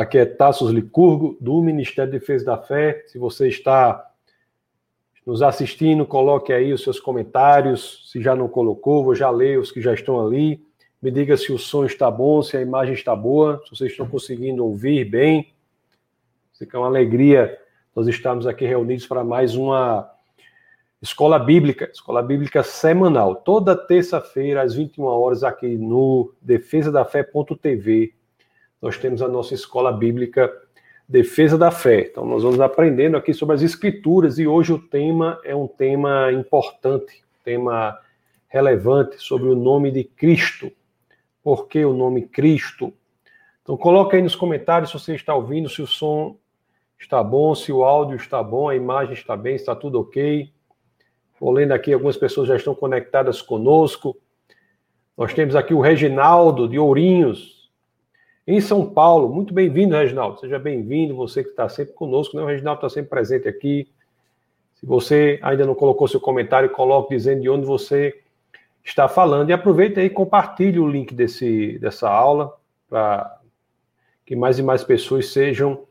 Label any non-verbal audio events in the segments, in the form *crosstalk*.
Aqui é Tassos Licurgo, do Ministério de Defesa da Fé. Se você está nos assistindo, coloque aí os seus comentários. Se já não colocou, vou já ler os que já estão ali. Me diga se o som está bom, se a imagem está boa, se vocês estão conseguindo ouvir bem. Fica uma alegria nós estarmos aqui reunidos para mais uma escola bíblica, escola bíblica semanal. Toda terça-feira, às 21 horas, aqui no defesadafé.tv nós temos a nossa escola bíblica Defesa da Fé. Então, nós vamos aprendendo aqui sobre as Escrituras e hoje o tema é um tema importante, tema relevante sobre o nome de Cristo. Por que o nome Cristo? Então, coloca aí nos comentários se você está ouvindo, se o som está bom, se o áudio está bom, a imagem está bem, está tudo ok. Vou lendo aqui, algumas pessoas já estão conectadas conosco. Nós temos aqui o Reginaldo de Ourinhos, em São Paulo. Muito bem-vindo, Reginaldo. Seja bem-vindo, você que está sempre conosco, né? O Reginaldo está sempre presente aqui. Se você ainda não colocou seu comentário, coloque dizendo de onde você está falando. E aproveita e compartilhe o link desse, dessa aula para que mais e mais pessoas sejam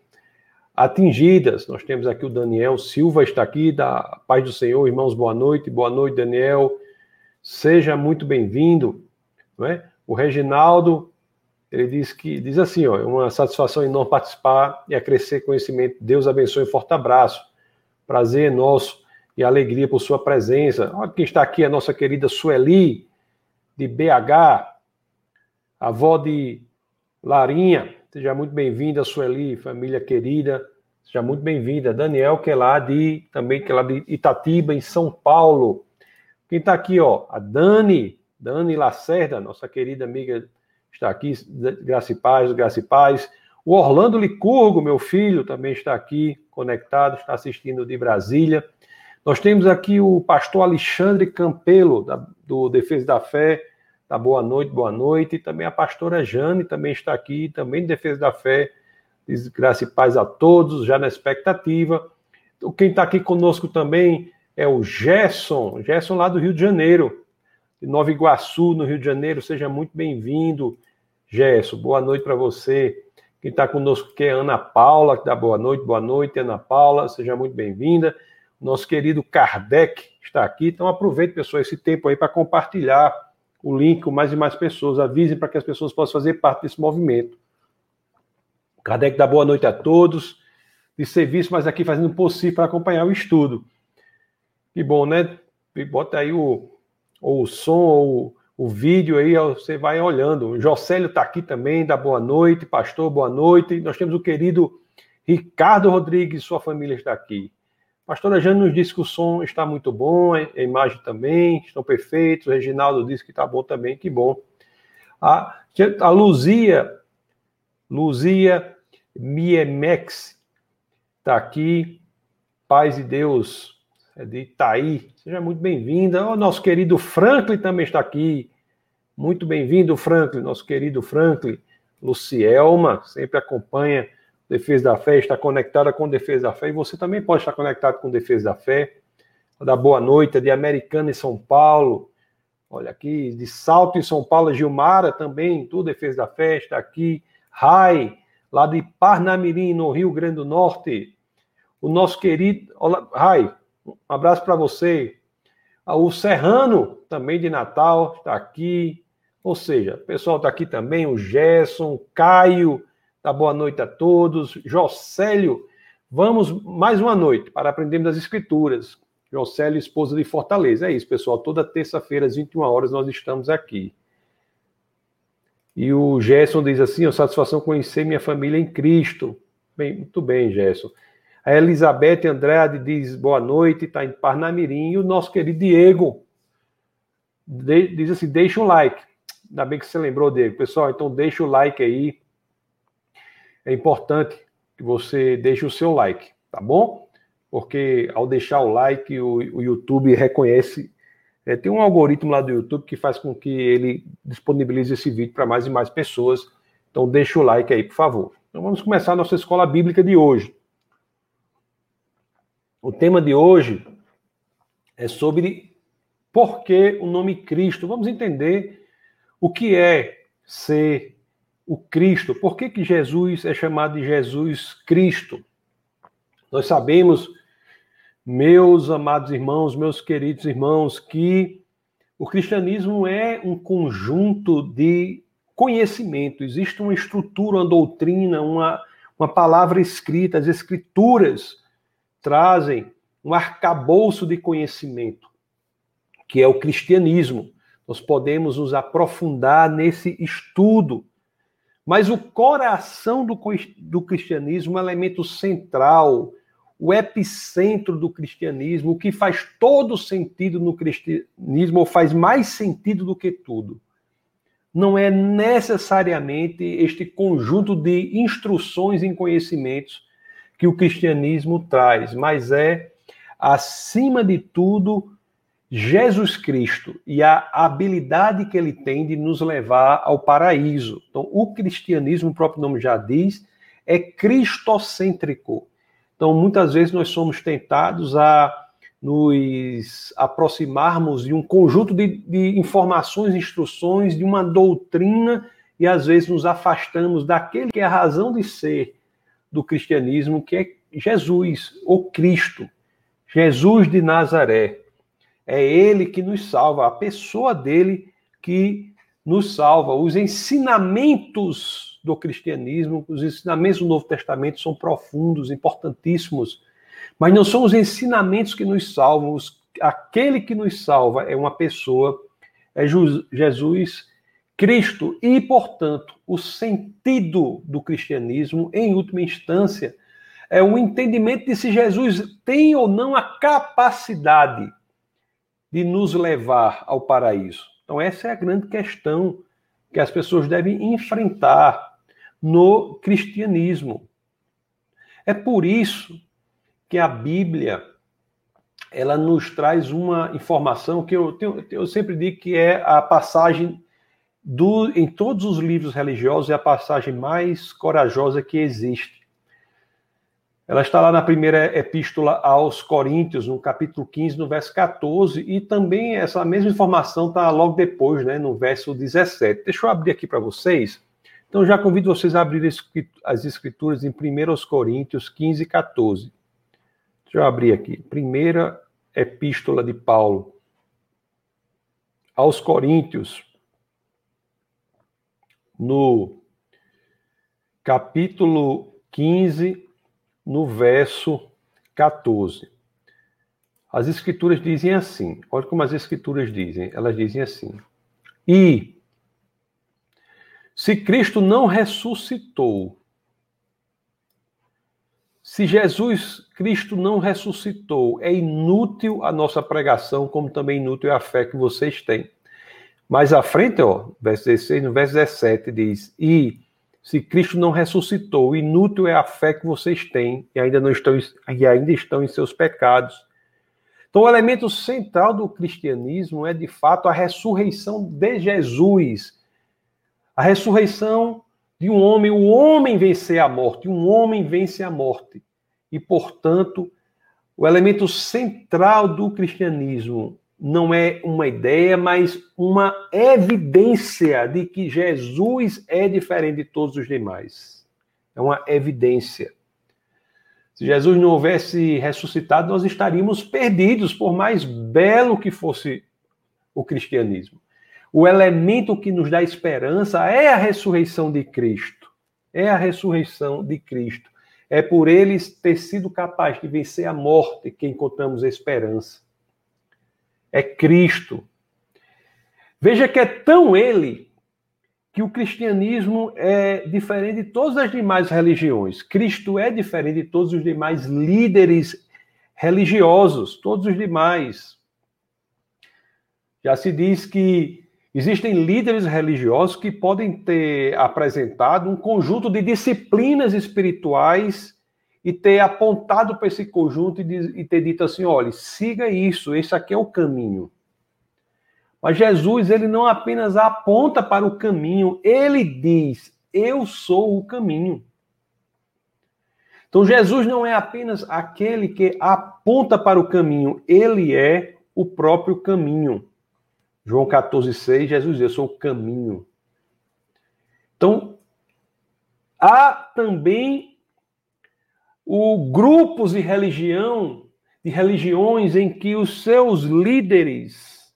atingidas. Nós temos aqui o Daniel Silva, está aqui, da paz do Senhor, irmãos, boa noite. Boa noite, Daniel. Seja muito bem-vindo. É? O Reginaldo ele diz que diz assim, ó, é uma satisfação enorme participar e acrescer conhecimento. Deus abençoe, forte abraço. Prazer nosso e alegria por sua presença. Olha quem está aqui, a nossa querida Sueli, de BH, avó de Larinha. Seja muito bem-vinda, Sueli, família querida. Seja muito bem-vinda. Daniel, que é lá de também que é lá de Itatiba, em São Paulo. Quem está aqui, ó, a Dani, Dani Lacerda, nossa querida amiga está aqui, graça e paz, graça e paz. O Orlando Licurgo, meu filho, também está aqui conectado, está assistindo de Brasília. Nós temos aqui o pastor Alexandre Campelo, da, do Defesa da Fé, da Boa Noite, Boa Noite, e também a pastora Jane também está aqui, também de Defesa da Fé, diz graça e paz a todos, já na expectativa. Quem está aqui conosco também é o Gerson, Gerson lá do Rio de Janeiro, Nova Iguaçu, no Rio de Janeiro. Seja muito bem-vindo, Gerson. Boa noite para você. Quem está conosco aqui é Ana Paula, que dá boa noite. Boa noite, Ana Paula. Seja muito bem-vinda. Nosso querido Kardec está aqui. Então aproveite, pessoal, esse tempo aí para compartilhar o link com mais e mais pessoas. Avisem para que as pessoas possam fazer parte desse movimento. Kardec dá boa noite a todos. De serviço, mas aqui fazendo o possível para acompanhar o estudo. Que bom, né? Bota aí o, ou o som, ou o vídeo aí, você vai olhando. O Jocélio está aqui também, da boa noite, pastor, boa noite. Nós temos o querido Ricardo Rodrigues, sua família está aqui. Pastora Jane nos disse que o som está muito bom, a imagem também, estão perfeitos. O Reginaldo disse que está bom também, que bom. A, a Luzia, Luzia Miemex, está aqui. Paz de Deus de Itaí. Seja muito bem-vinda. O nosso querido Franklin também está aqui. Muito bem-vindo, Franklin, nosso querido Franklin. Lucielma, sempre acompanha Defesa da Fé, está conectada com Defesa da Fé. E você também pode estar conectado com Defesa da Fé. Da boa noite, é de Americana em São Paulo. Olha aqui, de Salto em São Paulo, Gilmara também, tudo Defesa da Fé, está aqui. Rai, lá de Parnamirim, no Rio Grande do Norte. O nosso querido. Olá, Rai, um abraço para você. Ah, o Serrano, também de Natal, está aqui. Ou seja, o pessoal está aqui também, o Gerson, Caio, tá boa noite a todos. Jocélio, vamos mais uma noite para aprendermos as Escrituras. Jocélio, esposa de Fortaleza. É isso, pessoal. Toda terça-feira, às 21 horas, nós estamos aqui. E o Gerson diz assim: satisfação conhecer minha família em Cristo. Bem, muito bem, Gerson. A Elizabeth Andrade diz boa noite, está em Parnamirim. E o nosso querido Diego de, diz assim: deixa um like. Ainda bem que você lembrou, Diego. Pessoal, então deixa o like aí. É importante que você deixe o seu like, tá bom? Porque ao deixar o like, o, o YouTube reconhece. É, tem um algoritmo lá do YouTube que faz com que ele disponibilize esse vídeo para mais e mais pessoas. Então deixa o like aí, por favor. Então vamos começar a nossa escola bíblica de hoje. O tema de hoje é sobre por que o nome Cristo. Vamos entender o que é ser o Cristo. Por que, que Jesus é chamado de Jesus Cristo? Nós sabemos, meus amados irmãos, meus queridos irmãos, que o cristianismo é um conjunto de conhecimento, existe uma estrutura, uma doutrina, uma, uma palavra escrita, as escrituras trazem um arcabouço de conhecimento, que é o cristianismo. Nós podemos nos aprofundar nesse estudo. Mas o coração do, do cristianismo, o elemento central, o epicentro do cristianismo, o que faz todo sentido no cristianismo, ou faz mais sentido do que tudo, não é necessariamente este conjunto de instruções e conhecimentos que o cristianismo traz, mas é, acima de tudo, Jesus Cristo e a habilidade que ele tem de nos levar ao paraíso. Então, o cristianismo, o próprio nome já diz, é cristocêntrico. Então, muitas vezes nós somos tentados a nos aproximarmos de um conjunto de, de informações, instruções, de uma doutrina, e às vezes nos afastamos daquele que é a razão de ser do cristianismo, que é Jesus, o Cristo, Jesus de Nazaré. É ele que nos salva, a pessoa dele que nos salva. Os ensinamentos do cristianismo, os ensinamentos do Novo Testamento são profundos, importantíssimos mas não são os ensinamentos que nos salvam. aquele que nos salva é uma pessoa, é Jesus Cristo. E, portanto, o sentido do cristianismo, em última instância, é o entendimento de se Jesus tem ou não a capacidade de nos levar ao paraíso. Então, essa é a grande questão que as pessoas devem enfrentar no cristianismo. É por isso que a Bíblia ela nos traz uma informação que eu, tenho, eu sempre digo que é a passagem do, em todos os livros religiosos é a passagem mais corajosa que existe. Ela está lá na primeira epístola aos Coríntios, no capítulo 15, no verso 14, e também essa mesma informação está logo depois, né, no verso 17. Deixa eu abrir aqui para vocês. Então, já convido vocês a abrir as escrituras em 1 Coríntios 15 e 14. Deixa eu abrir aqui. Primeira epístola de Paulo aos Coríntios, no capítulo 15, no verso 14. As escrituras dizem assim, olha como as escrituras dizem, elas dizem assim: E se Cristo não ressuscitou, se Jesus Cristo não ressuscitou, é inútil a nossa pregação, como também inútil é a fé que vocês têm. Mais à frente, ó, verso 16, no verso 17 diz: "E se Cristo não ressuscitou, inútil é a fé que vocês têm e ainda não estão e ainda estão em seus pecados." Então, o elemento central do cristianismo é de fato a ressurreição de Jesus. A ressurreição de um homem, o homem vencer a morte, um homem vence a morte. E, portanto, o elemento central do cristianismo não é uma ideia, mas uma evidência de que Jesus é diferente de todos os demais. É uma evidência. Se Jesus não houvesse ressuscitado, nós estaríamos perdidos, por mais belo que fosse o cristianismo. O elemento que nos dá esperança é a ressurreição de Cristo. É a ressurreição de Cristo. É por eles ter sido capaz de vencer a morte que encontramos esperança. É Cristo. Veja que é tão ele que o cristianismo é diferente de todas as demais religiões. Cristo é diferente de todos os demais líderes religiosos, todos os demais. Já se diz que Existem líderes religiosos que podem ter apresentado um conjunto de disciplinas espirituais e ter apontado para esse conjunto e, ter dito assim: olha, siga isso, esse aqui é o caminho. Mas Jesus, ele não apenas aponta para o caminho, ele diz: eu sou o caminho. Então, Jesus não é apenas aquele que aponta para o caminho, ele é o próprio caminho. João 14,6, Jesus diz: Eu sou o caminho. Então, há também o grupos de religião, de religiões em que os seus líderes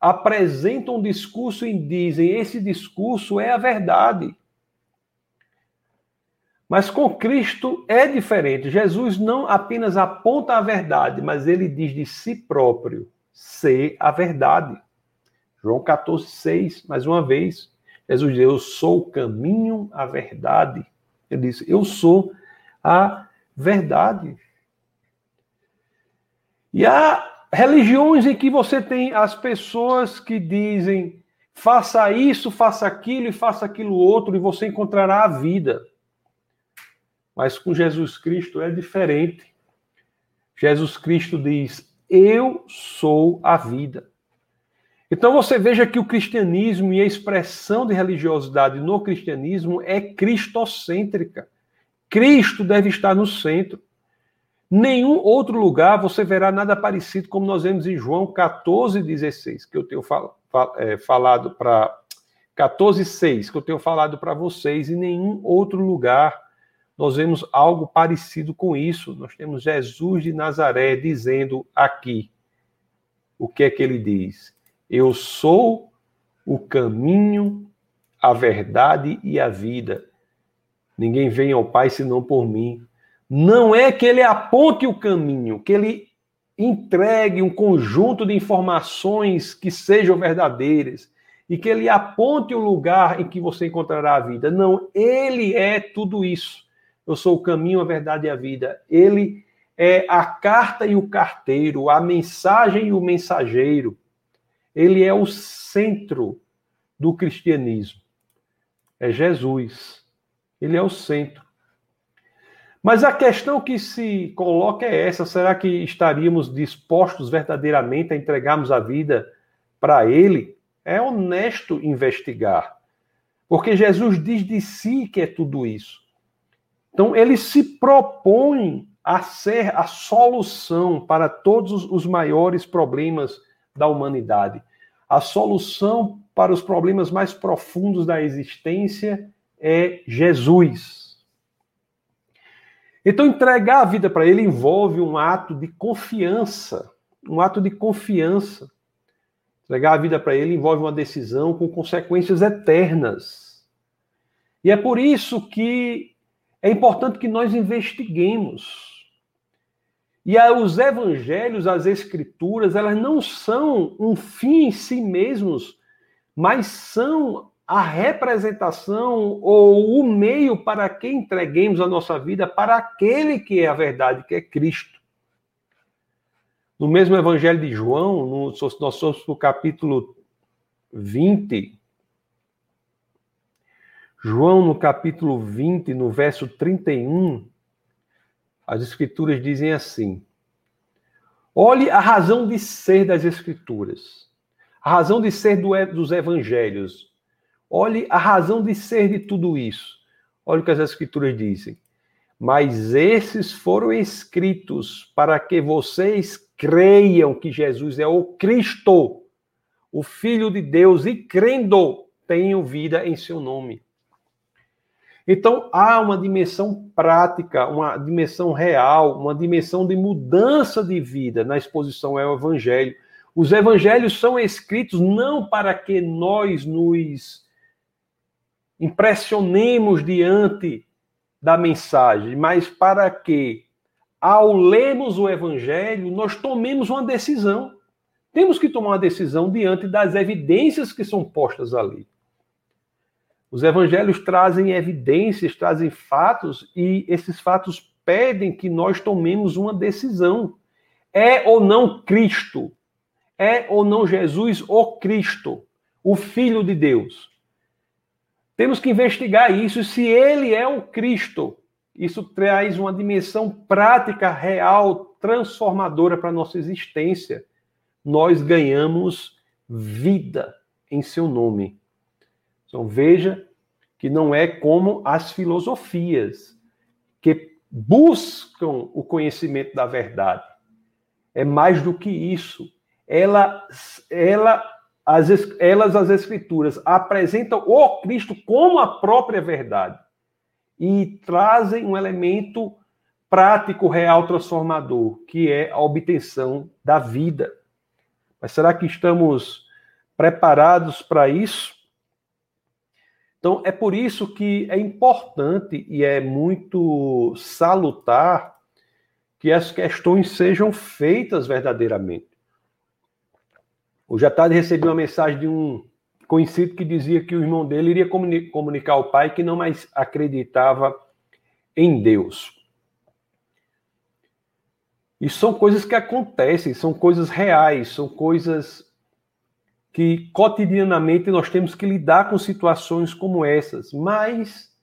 apresentam um discurso e dizem: esse discurso é a verdade. Mas com Cristo é diferente. Jesus não apenas aponta a verdade, mas ele diz de si próprio ser a verdade. João 14, 6, mais uma vez. Jesus diz: Eu sou o caminho, a verdade. Ele diz: Eu sou a verdade. E há religiões em que você tem as pessoas que dizem: faça isso, faça aquilo e faça aquilo outro, e você encontrará a vida. Mas com Jesus Cristo é diferente. Jesus Cristo diz: Eu sou a vida. Então você veja que o cristianismo e a expressão de religiosidade no cristianismo é cristocêntrica. Cristo deve estar no centro. Nenhum outro lugar você verá nada parecido como nós vemos em João 14,16, que eu tenho fal, fal, é, falado para 14,6, que eu tenho falado para vocês, em nenhum outro lugar nós vemos algo parecido com isso. Nós temos Jesus de Nazaré dizendo aqui o que é que ele diz? Eu sou o caminho, a verdade e a vida. Ninguém vem ao Pai senão por mim. Não é que ele aponte o caminho, que ele entregue um conjunto de informações que sejam verdadeiras e que ele aponte o lugar em que você encontrará a vida. Não, ele é tudo isso. Eu sou o caminho, a verdade e a vida. Ele é a carta e o carteiro, a mensagem e o mensageiro. Ele é o centro do cristianismo. É Jesus. Ele é o centro. Mas a questão que se coloca é essa: será que estaríamos dispostos verdadeiramente a entregarmos a vida para Ele? É honesto investigar. Porque Jesus diz de si que é tudo isso. Então, ele se propõe a ser a solução para todos os maiores problemas da humanidade. A solução para os problemas mais profundos da existência é Jesus. Então, entregar a vida para ele envolve um ato de confiança, um ato de confiança. Entregar a vida para ele envolve uma decisão com consequências eternas. E é por isso que é importante que nós investiguemos. E os evangelhos, as escrituras, elas não são um fim em si mesmos, mas são a representação ou o meio para que entreguemos a nossa vida para aquele que é a verdade, que é Cristo. No mesmo evangelho de João, no, nós somos no capítulo 20, João, no capítulo 20, no verso 31, as Escrituras dizem assim: Olhe a razão de ser das Escrituras, a razão de ser do, dos Evangelhos. Olhe a razão de ser de tudo isso. Olha o que as Escrituras dizem. Mas esses foram escritos para que vocês creiam que Jesus é o Cristo, o Filho de Deus, e crendo, tenham vida em seu nome. Então, há uma dimensão prática, uma dimensão real, uma dimensão de mudança de vida na exposição ao Evangelho. Os Evangelhos são escritos não para que nós nos impressionemos diante da mensagem, mas para que, ao lermos o Evangelho, nós tomemos uma decisão. Temos que tomar uma decisão diante das evidências que são postas ali. Os evangelhos trazem evidências, trazem fatos, e esses fatos pedem que nós tomemos uma decisão. É ou não Cristo? É ou não Jesus o Cristo, o Filho de Deus? Temos que investigar isso. Se ele é o Cristo, isso traz uma dimensão prática, real, transformadora para a nossa existência. Nós ganhamos vida em seu nome. Então veja que não é como as filosofias que buscam o conhecimento da verdade. É mais do que isso. Ela, ela, as, elas, as escrituras, apresentam o Cristo como a própria verdade. e trazem um elemento prático, real, transformador, que é a obtenção da vida. Mas será que estamos preparados para isso? Então, é por isso que é importante e é muito salutar que as questões sejam feitas verdadeiramente. Hoje à tarde recebi uma mensagem de um conhecido que dizia que o irmão dele iria comunicar ao pai que não mais acreditava em Deus. E são coisas que acontecem, são coisas reais, são coisas que cotidianamente nós temos que lidar com situações como essas. Mas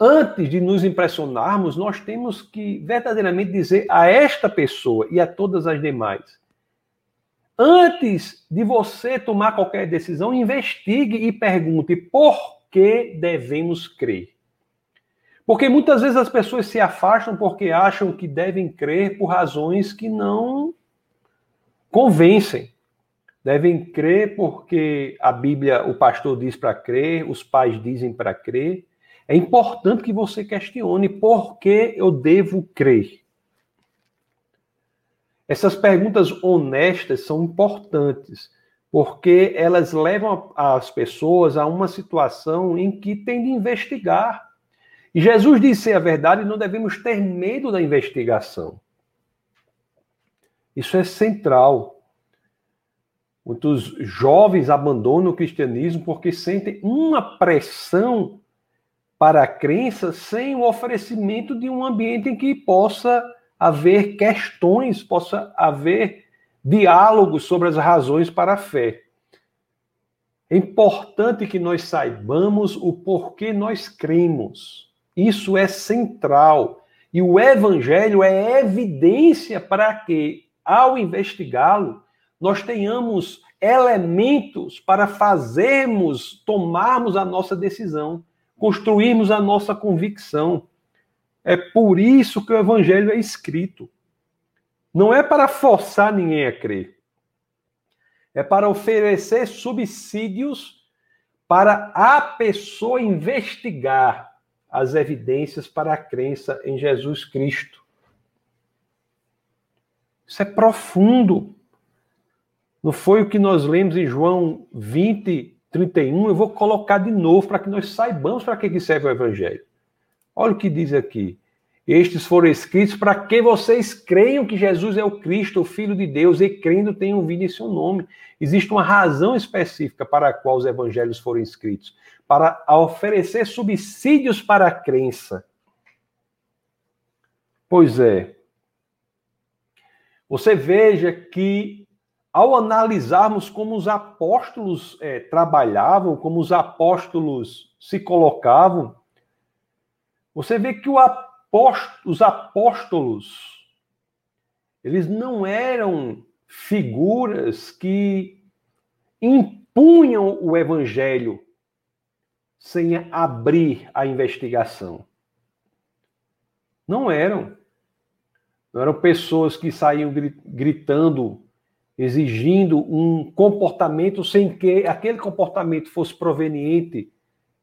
antes de nos impressionarmos, nós temos que verdadeiramente dizer a esta pessoa e a todas as demais: antes de você tomar qualquer decisão, investigue e pergunte por que devemos crer. Porque muitas vezes as pessoas se afastam porque acham que devem crer por razões que não convencem. Devem crer porque a Bíblia, o pastor diz para crer, os pais dizem para crer. É importante que você questione por que eu devo crer. Essas perguntas honestas são importantes, porque elas levam as pessoas a uma situação em que tem de investigar e Jesus disse a verdade, não devemos ter medo da investigação. Isso é central. Muitos jovens abandonam o cristianismo porque sentem uma pressão para a crença sem o oferecimento de um ambiente em que possa haver questões, possa haver diálogos sobre as razões para a fé. É importante que nós saibamos o porquê nós cremos. Isso é central. E o evangelho é evidência para que, ao investigá-lo, nós tenhamos elementos para fazermos, tomarmos a nossa decisão, construirmos a nossa convicção. É por isso que o evangelho é escrito. Não é para forçar ninguém a crer. É para oferecer subsídios para a pessoa investigar as evidências para a crença em Jesus Cristo. Isso é profundo. Não foi o que nós lemos em João 20, 31. Eu vou colocar de novo para que nós saibamos para que serve o Evangelho. Olha o que diz aqui. Estes foram escritos para que vocês creiam que Jesus é o Cristo, o Filho de Deus, e crendo tenham vida em seu nome. Existe uma razão específica para a qual os evangelhos foram escritos para oferecer subsídios para a crença. Pois é. Você veja que, ao analisarmos como os apóstolos é, trabalhavam, como os apóstolos se colocavam, você vê que os apóstolos eles não eram figuras que impunham o evangelho sem abrir a investigação. Não eram. Não eram pessoas que saíam gritando, exigindo um comportamento sem que aquele comportamento fosse proveniente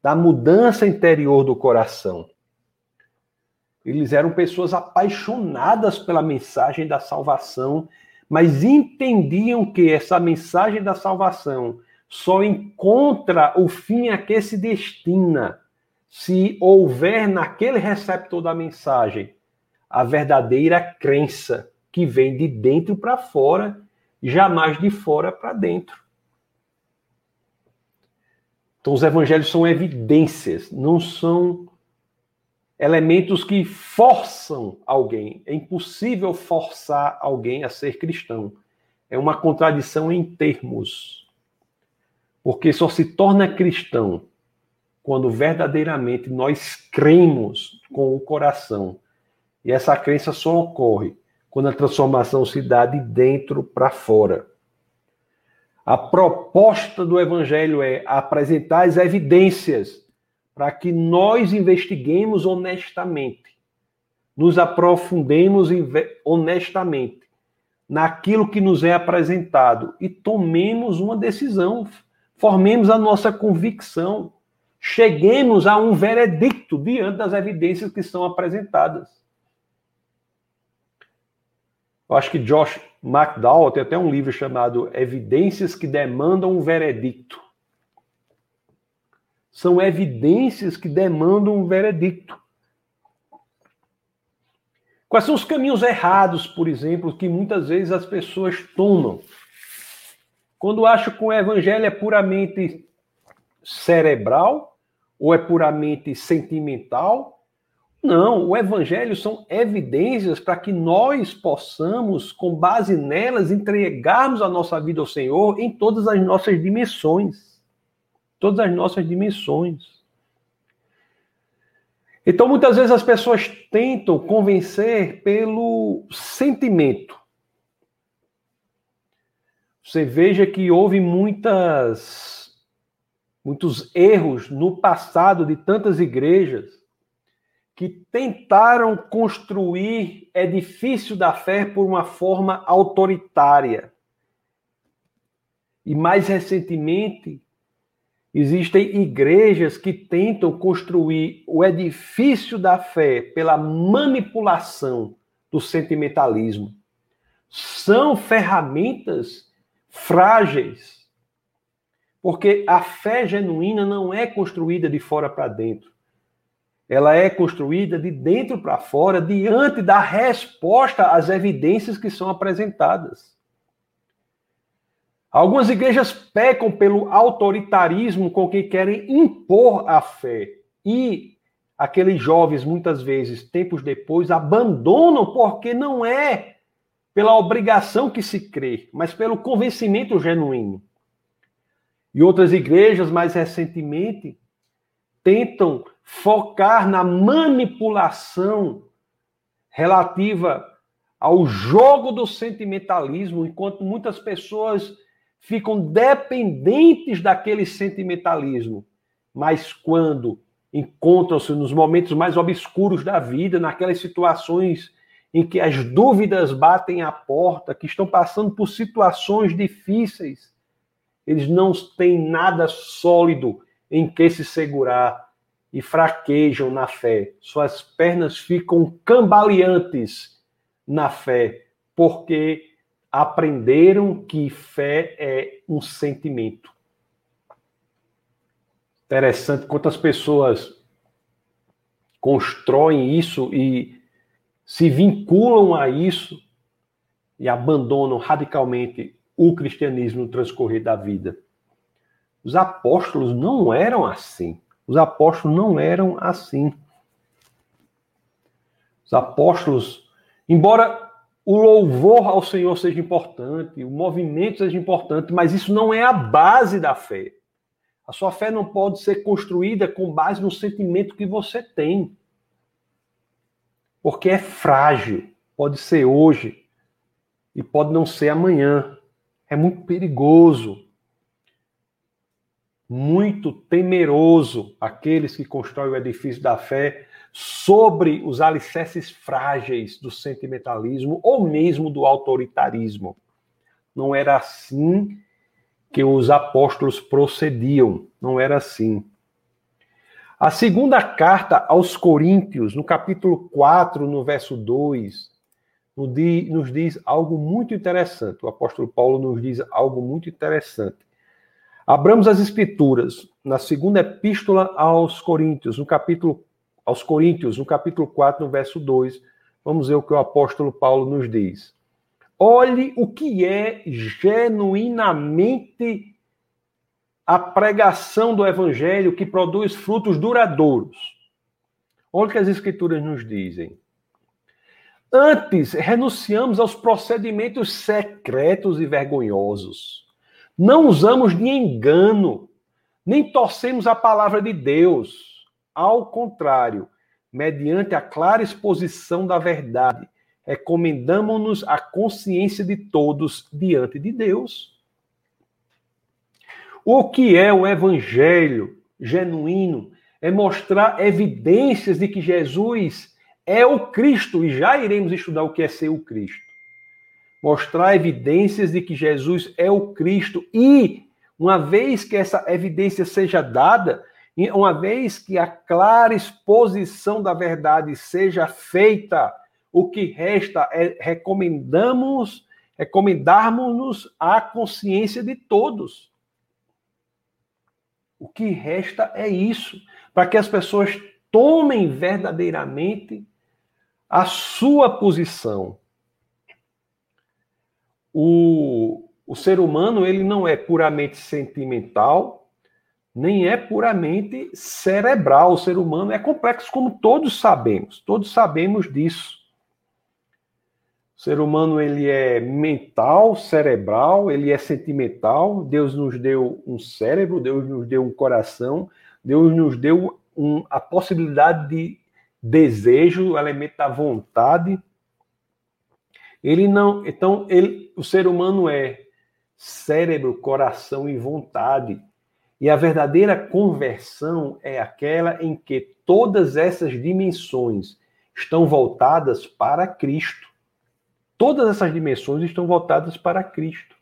da mudança interior do coração. Eles eram pessoas apaixonadas pela mensagem da salvação, mas entendiam que essa mensagem da salvação só encontra o fim a que se destina se houver naquele receptor da mensagem a verdadeira crença que vem de dentro para fora, jamais de fora para dentro. Então, os evangelhos são evidências, não são elementos que forçam alguém. É impossível forçar alguém a ser cristão. É uma contradição em termos. Porque só se torna cristão quando verdadeiramente nós cremos com o coração. E essa crença só ocorre quando a transformação se dá de dentro para fora. A proposta do evangelho é apresentar as evidências para que nós investiguemos honestamente, nos aprofundemos honestamente naquilo que nos é apresentado e tomemos uma decisão Formemos a nossa convicção. cheguemos a um veredicto diante das evidências que são apresentadas. Eu acho que Josh McDowell tem até um livro chamado Evidências que Demandam um Veredicto. São evidências que demandam um veredicto. Quais são os caminhos errados, por exemplo, que muitas vezes as pessoas tomam? Quando acham que o evangelho é puramente cerebral ou é puramente sentimental. Não, o evangelho são evidências para que nós possamos, com base nelas, entregarmos a nossa vida ao Senhor em todas as nossas dimensões. Todas as nossas dimensões. Então, muitas vezes as pessoas tentam convencer pelo sentimento. Você veja que houve muitas, muitos erros no passado de tantas igrejas que tentaram construir edifício da fé por uma forma autoritária. E mais recentemente, Existem igrejas que tentam construir o edifício da fé pela manipulação do sentimentalismo. São ferramentas frágeis. Porque a fé genuína não é construída de fora para dentro. Ela é construída de dentro para fora, diante da resposta às evidências que são apresentadas. Algumas igrejas pecam pelo autoritarismo com que querem impor a fé. E aqueles jovens, muitas vezes, tempos depois, abandonam porque não é pela obrigação que se crê, mas pelo convencimento genuíno. E outras igrejas, mais recentemente, tentam focar na manipulação relativa ao jogo do sentimentalismo, enquanto muitas pessoas ficam dependentes daquele sentimentalismo. Mas quando encontram-se nos momentos mais obscuros da vida, naquelas situações em que as dúvidas batem à porta, que estão passando por situações difíceis, eles não têm nada sólido em que se segurar e fraquejam na fé. Suas pernas ficam cambaleantes na fé, porque aprenderam que fé é um sentimento. Interessante quantas pessoas constroem isso e se vinculam a isso e abandonam radicalmente o cristianismo no transcorrer da vida. Os apóstolos não eram assim. Os apóstolos não eram assim. Os apóstolos, embora o louvor ao Senhor seja importante, o movimento seja importante, mas isso não é a base da fé. A sua fé não pode ser construída com base no sentimento que você tem. Porque é frágil. Pode ser hoje e pode não ser amanhã. É muito perigoso. Muito temeroso aqueles que constroem o edifício da fé sobre os alicerces frágeis do sentimentalismo ou mesmo do autoritarismo. Não era assim que os apóstolos procediam, não era assim. A segunda carta aos Coríntios, no capítulo 4, no verso 2, nos diz algo muito interessante. O apóstolo Paulo nos diz algo muito interessante. Abramos as Escrituras na segunda epístola aos Coríntios, no capítulo aos Coríntios, no capítulo 4, no verso 2. Vamos ver o que o apóstolo Paulo nos diz. Olhe o que é genuinamente a pregação do evangelho que produz frutos duradouros. Olha o que as escrituras nos dizem. Antes, renunciamos aos procedimentos secretos e vergonhosos. Não usamos de engano, nem torcemos a palavra de Deus ao contrário, mediante a clara exposição da verdade, recomendamos-nos a consciência de todos diante de Deus. O que é o evangelho genuíno? É mostrar evidências de que Jesus é o Cristo, e já iremos estudar o que é ser o Cristo. Mostrar evidências de que Jesus é o Cristo, e uma vez que essa evidência seja dada, uma vez que a clara exposição da verdade seja feita, o que resta é recomendamos, recomendarmos-nos à consciência de todos. O que resta é isso, para que as pessoas tomem verdadeiramente a sua posição. O, o ser humano ele não é puramente sentimental, nem é puramente cerebral. O ser humano é complexo, como todos sabemos. Todos sabemos disso. O ser humano ele é mental, cerebral, ele é sentimental. Deus nos deu um cérebro, Deus nos deu um coração, Deus nos deu um, a possibilidade de desejo, o elemento da vontade. Ele não, então ele, o ser humano é cérebro, coração e vontade. E a verdadeira conversão é aquela em que todas essas dimensões estão voltadas para Cristo. Todas essas dimensões estão voltadas para Cristo.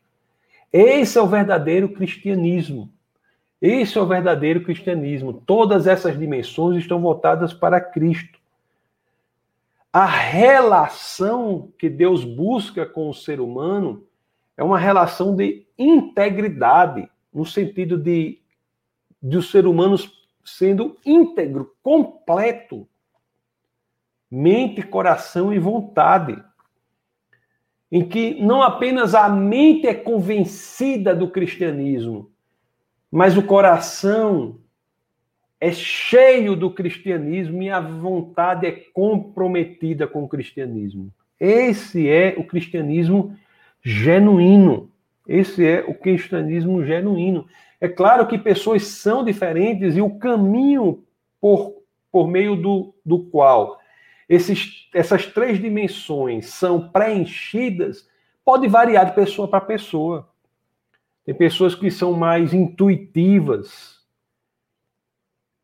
Esse é o verdadeiro cristianismo. Esse é o verdadeiro cristianismo. Todas essas dimensões estão voltadas para Cristo. A relação que Deus busca com o ser humano é uma relação de integridade, no sentido de, de o ser humano sendo íntegro, completo, mente, coração e vontade. Em que não apenas a mente é convencida do cristianismo, mas o coração é cheio do cristianismo e a vontade é comprometida com o cristianismo. Esse é o cristianismo genuíno. Esse é o cristianismo genuíno. É claro que pessoas são diferentes e o caminho por, por meio do, do qual esses, essas três dimensões são preenchidas pode variar de pessoa para pessoa. Tem pessoas que são mais intuitivas.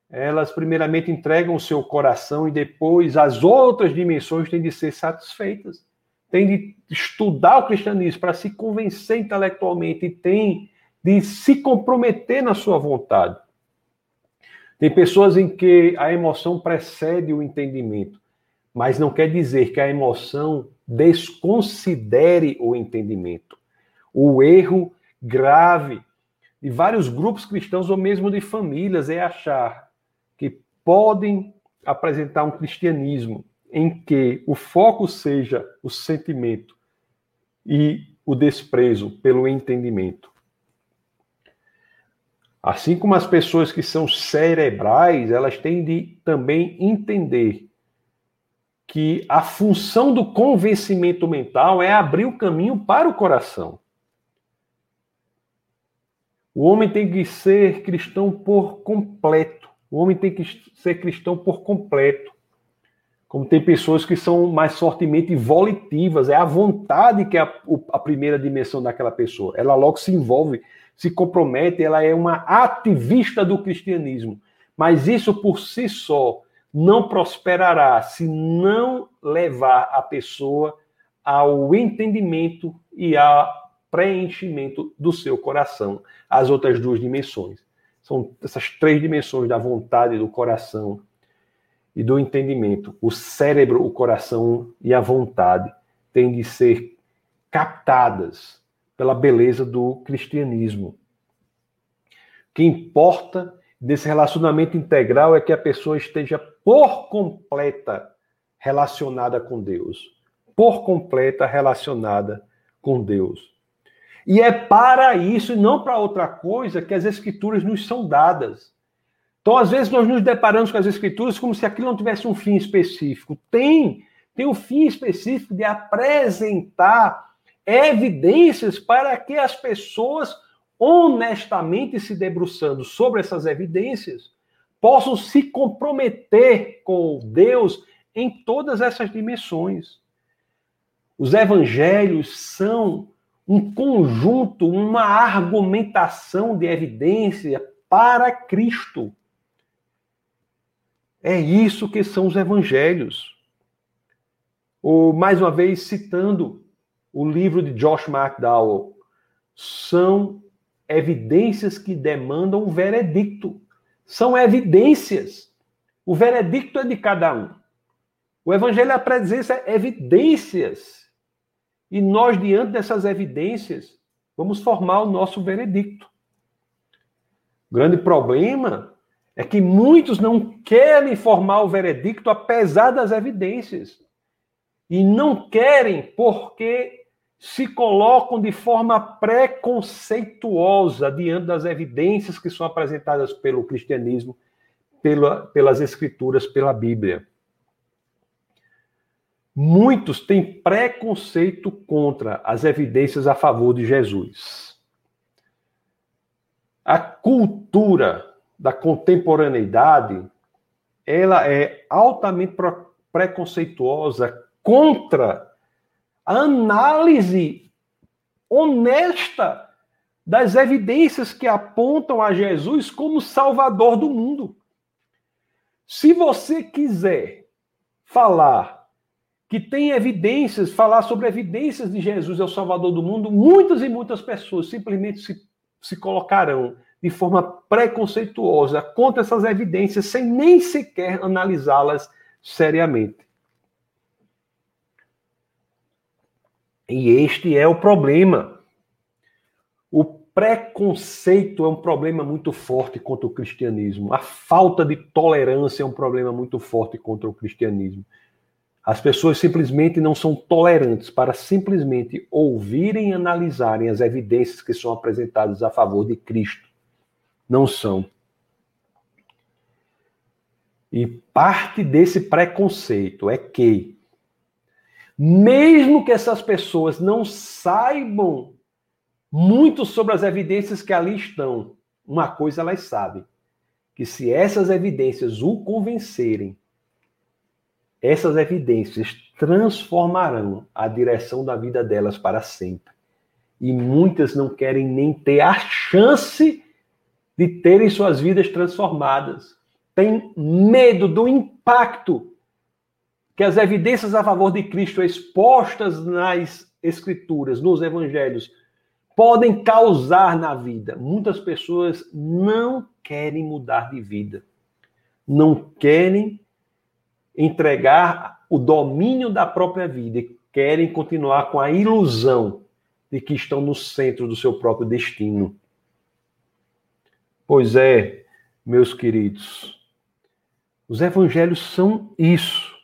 Elas, primeiramente, entregam o seu coração e depois as outras dimensões têm de ser satisfeitas. Tem de estudar o cristianismo para se convencer intelectualmente e tem de se comprometer na sua vontade. Tem pessoas em que a emoção precede o entendimento, mas não quer dizer que a emoção desconsidere o entendimento. O erro grave de vários grupos cristãos ou mesmo de famílias é achar que podem apresentar um cristianismo em que o foco seja o sentimento e o desprezo pelo entendimento. Assim como as pessoas que são cerebrais, elas têm de também entender que a função do convencimento mental é abrir o caminho para o coração. O homem tem que ser cristão por completo. O homem tem que ser cristão por completo. Como tem pessoas que são mais fortemente volitivas, é a vontade que é a, a primeira dimensão daquela pessoa. Ela logo se envolve, se compromete, ela é uma ativista do cristianismo. Mas isso por si só não prosperará se não levar a pessoa ao entendimento e a preenchimento do seu coração, as outras duas dimensões. São essas três dimensões da vontade, do coração e do entendimento. O cérebro, o coração e a vontade têm de ser captadas pela beleza do cristianismo. O que importa desse relacionamento integral é que a pessoa esteja por completa relacionada com Deus. Por completa relacionada com Deus. E é para isso e não para outra coisa que as escrituras nos são dadas. Então, às vezes, nós nos deparamos com as escrituras como se aquilo não tivesse um fim específico. Tem, tem um fim específico de apresentar evidências para que as pessoas, honestamente se debruçando sobre essas evidências, possam se comprometer com Deus em todas essas dimensões. Os evangelhos são um conjunto, uma argumentação de evidência para Cristo. É isso que são os evangelhos. Ou, mais uma vez, citando o livro de Josh McDowell, são evidências que demandam um veredicto. são evidências. O veredicto é de cada um. O evangelho apresenta evidências. E nós, diante dessas evidências, vamos formar o nosso veredicto. O grande problema é que muitos não querem formar o veredicto apesar das evidências. E não querem porque se colocam de forma preconceituosa diante das evidências que são apresentadas pelo cristianismo, pela, pelas escrituras, pela Bíblia. Muitos têm preconceito contra as evidências a favor de Jesus. A cultura da contemporaneidade, ela é altamente preconceituosa contra análise honesta das evidências que apontam a Jesus como Salvador do mundo. Se você quiser falar que tem evidências, falar sobre evidências de Jesus é o Salvador do mundo, muitas e muitas pessoas simplesmente se, se colocarão de forma preconceituosa contra essas evidências sem nem sequer analisá-las seriamente. E este é o problema. O preconceito é um problema muito forte contra o cristianismo. A falta de tolerância é um problema muito forte contra o cristianismo. As pessoas simplesmente não são tolerantes para simplesmente ouvirem e analisarem as evidências que são apresentadas a favor de Cristo não são. E parte desse preconceito é que, mesmo que essas pessoas não saibam muito sobre as evidências que ali estão, uma coisa elas sabem: que se essas evidências o convencerem, essas evidências transformarão a direção da vida delas para sempre. E muitas não querem nem ter a chance de terem suas vidas transformadas. Tem medo do impacto que as evidências a favor de Cristo expostas nas Escrituras, nos Evangelhos, podem causar na vida. Muitas pessoas não querem mudar de vida, não querem entregar o domínio da própria vida e querem continuar com a ilusão de que estão no centro do seu próprio destino. Pois é, meus queridos, os evangelhos são isso.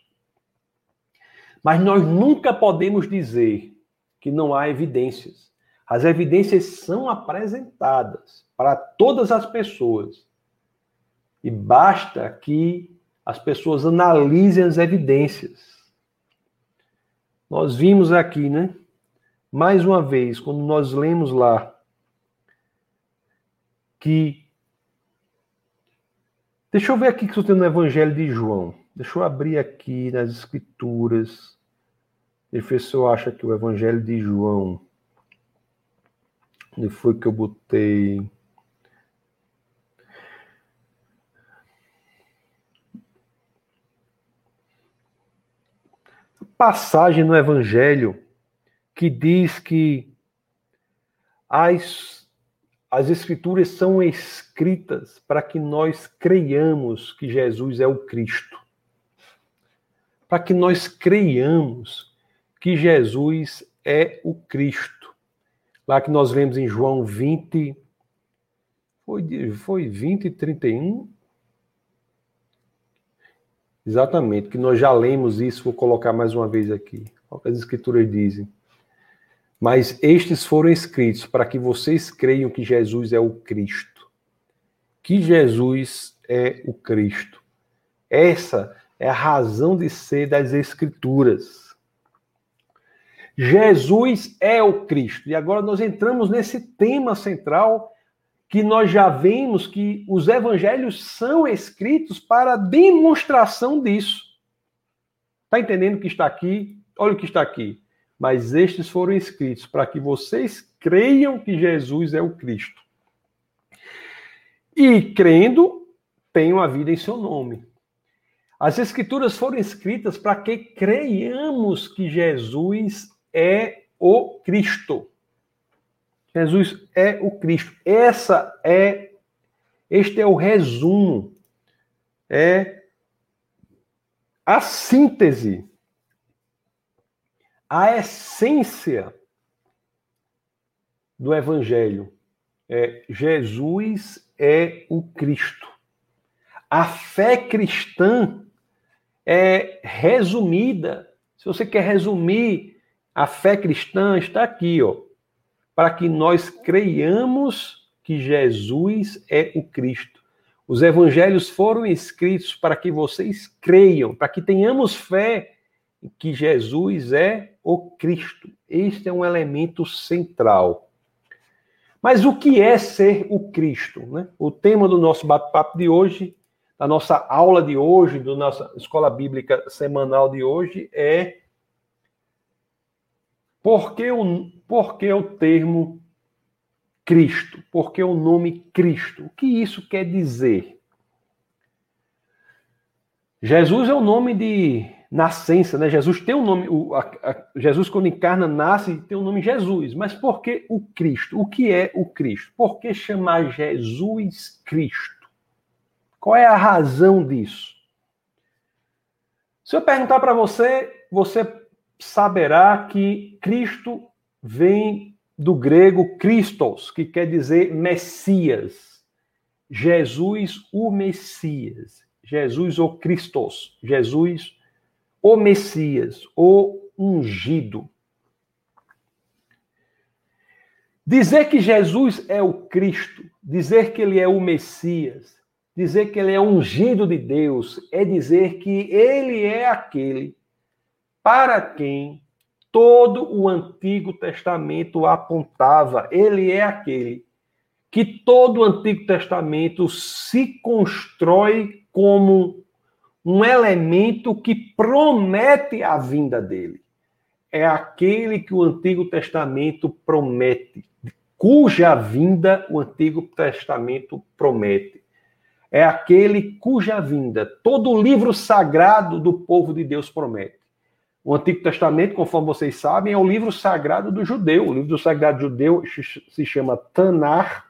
Mas nós nunca podemos dizer que não há evidências. As evidências são apresentadas para todas as pessoas. E basta que as pessoas analisem as evidências. Nós vimos aqui, né? Mais uma vez, quando nós lemos lá que Deixa eu ver aqui que estou tendo no Evangelho de João. Deixa eu abrir aqui nas Escrituras. Eu acho aqui o Evangelho de João. Onde foi que eu botei? Passagem no Evangelho que diz que as as Escrituras são escritas para que nós creiamos que Jesus é o Cristo. Para que nós creiamos que Jesus é o Cristo. Lá que nós vemos em João 20, foi, foi 20 e 31? Exatamente, que nós já lemos isso, vou colocar mais uma vez aqui. Olha o que as Escrituras dizem. Mas estes foram escritos para que vocês creiam que Jesus é o Cristo. Que Jesus é o Cristo. Essa é a razão de ser das Escrituras. Jesus é o Cristo. E agora nós entramos nesse tema central que nós já vemos que os evangelhos são escritos para demonstração disso. Está entendendo o que está aqui? Olha o que está aqui mas estes foram escritos para que vocês creiam que Jesus é o Cristo. E crendo, tenham a vida em seu nome. As escrituras foram escritas para que creiamos que Jesus é o Cristo. Jesus é o Cristo. Essa é Este é o resumo, é a síntese, a essência do Evangelho. É, Jesus é o Cristo. A fé cristã é resumida. Se você quer resumir a fé cristã, está aqui, ó, para que nós creiamos que Jesus é o Cristo. Os evangelhos foram escritos para que vocês creiam, para que tenhamos fé que Jesus é o Cristo. Este é um elemento central. Mas o que é ser o Cristo? Né? O tema do nosso bate-papo de hoje, da nossa aula de hoje, da nossa escola bíblica semanal de hoje, é por que o, por que o termo Cristo? Por que o nome Cristo? O que isso quer dizer? Jesus é o nome de nascença, né? Jesus tem um nome, o, a, a, Jesus quando encarna nasce tem o nome Jesus, mas por que o Cristo? O que é o Cristo? Por que chamar Jesus Cristo? Qual é a razão disso? Se eu perguntar para você, você saberá que Cristo vem do grego Christos, que quer dizer Messias. Jesus, o Messias. Jesus, o Christos. Jesus, o Messias, o ungido. Dizer que Jesus é o Cristo, dizer que ele é o Messias, dizer que ele é ungido de Deus, é dizer que ele é aquele para quem todo o Antigo Testamento apontava. Ele é aquele que todo o Antigo Testamento se constrói como um elemento que promete a vinda dele. É aquele que o Antigo Testamento promete, cuja vinda o Antigo Testamento promete. É aquele cuja vinda todo o livro sagrado do povo de Deus promete. O Antigo Testamento, conforme vocês sabem, é o livro sagrado do judeu. O livro do sagrado judeu se chama Tanar,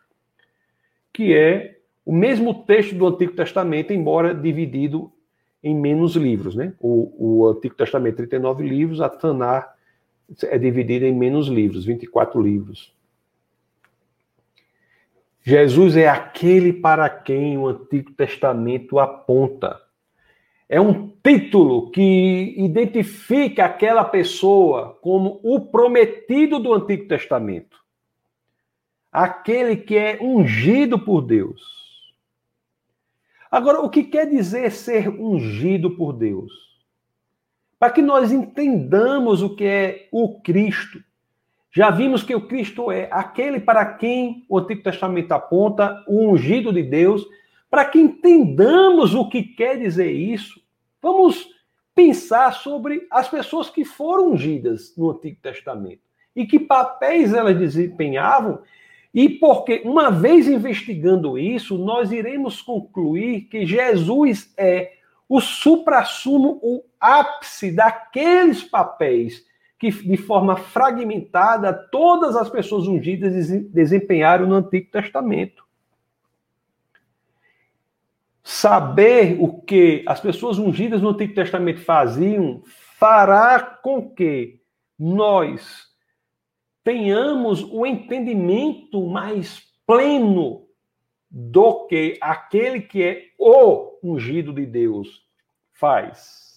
que é o mesmo texto do Antigo Testamento, embora dividido em menos livros. Né? O, o Antigo Testamento, 39 livros, a Tanar é dividida em menos livros, 24 livros. Jesus é aquele para quem o Antigo Testamento aponta. É um título que identifica aquela pessoa como o prometido do Antigo Testamento. Aquele que é ungido por Deus. Agora, o que quer dizer ser ungido por Deus? Para que nós entendamos o que é o Cristo. Já vimos que o Cristo é aquele para quem o Antigo Testamento aponta, o ungido de Deus. Para que entendamos o que quer dizer isso, vamos pensar sobre as pessoas que foram ungidas no Antigo Testamento e que papéis elas desempenhavam e porque, uma vez investigando isso, nós iremos concluir que Jesus é o suprassumo, o ápice daqueles papéis que, de forma fragmentada, todas as pessoas ungidas desempenharam no Antigo Testamento. Saber o que as pessoas ungidas no Antigo Testamento faziam fará com que nós tenhamos o um entendimento mais pleno do que aquele que é o ungido de Deus faz.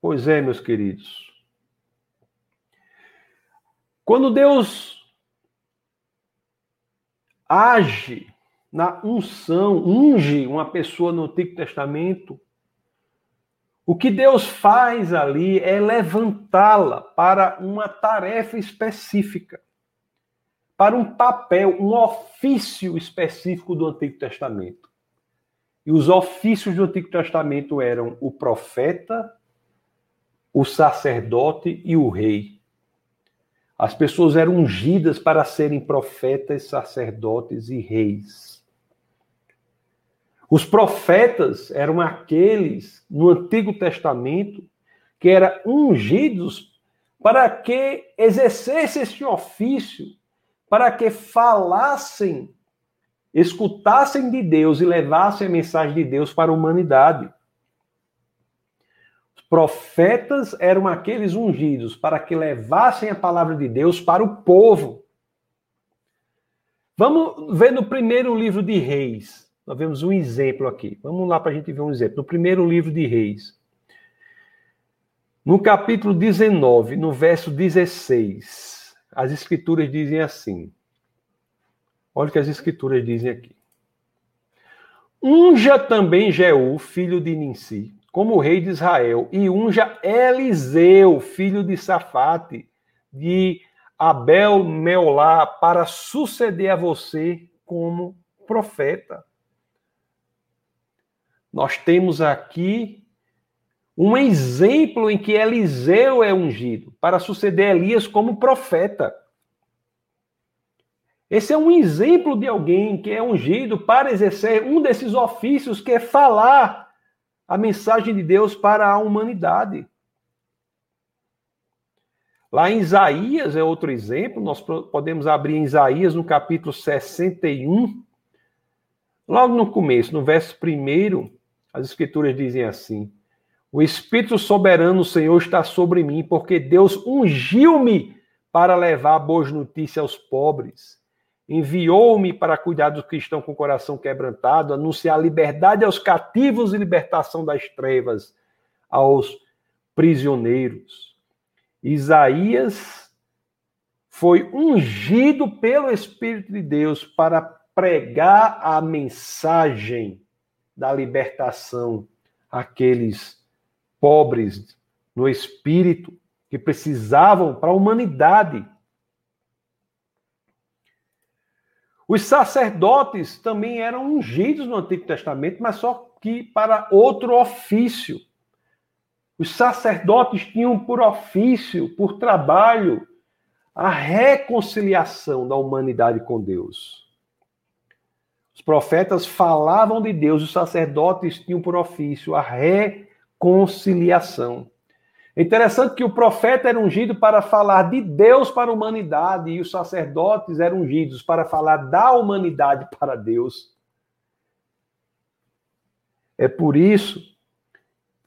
Pois é, meus queridos. Quando Deus age na unção, unge uma pessoa no Antigo Testamento, o que Deus faz ali é levantá-la para uma tarefa específica, para um papel, um ofício específico do Antigo Testamento. E os ofícios do Antigo Testamento eram o profeta, o sacerdote e o rei. As pessoas eram ungidas para serem profetas, sacerdotes e reis. Os profetas eram aqueles no Antigo Testamento que eram ungidos para que exercessem esse ofício, para que falassem escutassem de Deus e levassem a mensagem de Deus para a humanidade. Profetas eram aqueles ungidos para que levassem a palavra de Deus para o povo. Vamos ver no primeiro livro de Reis. Nós vemos um exemplo aqui. Vamos lá para a gente ver um exemplo. No primeiro livro de Reis. No capítulo 19, no verso 16, as escrituras dizem assim: Olha o que as escrituras dizem aqui. Unja também Jeú, filho de Ninsi, como rei de Israel, e unja Eliseu, filho de Safate, de Abel Meolá, para suceder a você como profeta. Nós temos aqui um exemplo em que Eliseu é ungido para suceder Elias como profeta. Esse é um exemplo de alguém que é ungido para exercer um desses ofícios que é falar a mensagem de Deus para a humanidade. Lá em Isaías é outro exemplo, nós podemos abrir em Isaías no capítulo 61, logo no começo, no verso 1, as escrituras dizem assim: O Espírito soberano do Senhor está sobre mim, porque Deus ungiu-me para levar boas notícias aos pobres enviou-me para cuidar dos que estão com o coração quebrantado, anunciar liberdade aos cativos e libertação das trevas aos prisioneiros. Isaías foi ungido pelo Espírito de Deus para pregar a mensagem da libertação àqueles pobres no espírito que precisavam para a humanidade Os sacerdotes também eram ungidos no Antigo Testamento, mas só que para outro ofício. Os sacerdotes tinham por ofício, por trabalho, a reconciliação da humanidade com Deus. Os profetas falavam de Deus, os sacerdotes tinham por ofício a reconciliação. É interessante que o profeta era ungido para falar de Deus para a humanidade e os sacerdotes eram ungidos para falar da humanidade para Deus. É por isso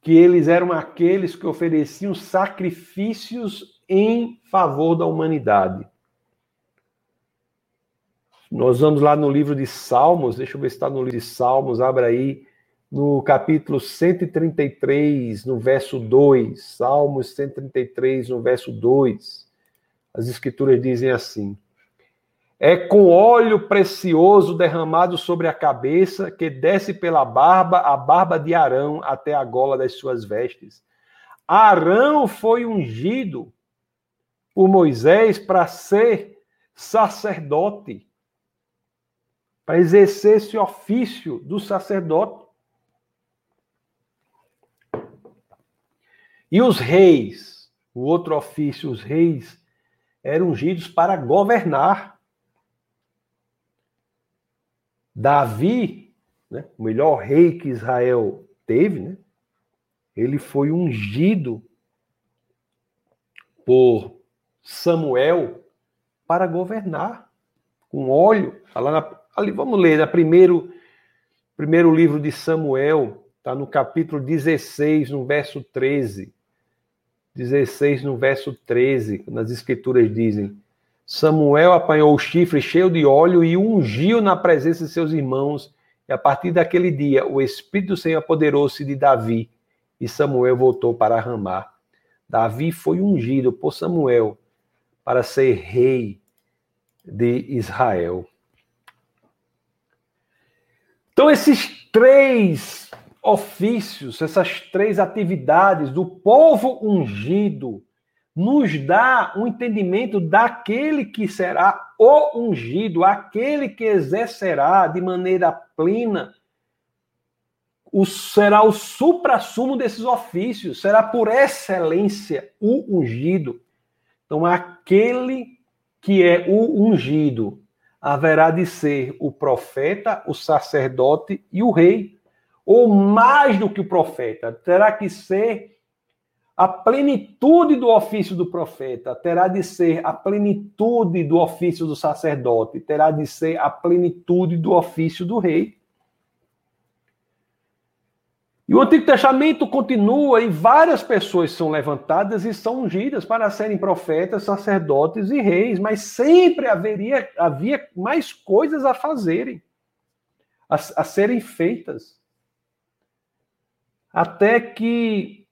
que eles eram aqueles que ofereciam sacrifícios em favor da humanidade. Nós vamos lá no livro de Salmos, deixa eu ver se está no livro de Salmos, abra aí no capítulo 133, no verso 2, Salmos 133, no verso 2, as escrituras dizem assim: É com óleo precioso derramado sobre a cabeça que desce pela barba, a barba de Arão até a gola das suas vestes. Arão foi ungido por Moisés para ser sacerdote, para exercer esse ofício do sacerdote. E os reis, o outro ofício, os reis, eram ungidos para governar. Davi, né, o melhor rei que Israel teve, né, ele foi ungido por Samuel para governar com óleo. Tá na, ali, vamos ler, no né, primeiro, primeiro livro de Samuel, está no capítulo 16, no verso 13. 16, no verso 13, nas escrituras dizem: Samuel apanhou o chifre cheio de óleo e ungiu na presença de seus irmãos, e a partir daquele dia o Espírito do Senhor apoderou-se de Davi, e Samuel voltou para Ramá. Davi foi ungido por Samuel para ser rei de Israel. Então, esses três ofícios, essas três atividades do povo ungido, nos dá um entendimento daquele que será o ungido, aquele que exercerá de maneira plena, o, será o supra-sumo desses ofícios, será por excelência o ungido. Então, aquele que é o ungido haverá de ser o profeta, o sacerdote e o rei ou mais do que o profeta, terá que ser a plenitude do ofício do profeta terá de ser a plenitude do ofício do sacerdote, terá de ser a plenitude do ofício do rei. E o Antigo Testamento continua e várias pessoas são levantadas e são ungidas para serem profetas, sacerdotes e reis, mas sempre haveria, havia mais coisas a fazerem, a, a serem feitas. Até que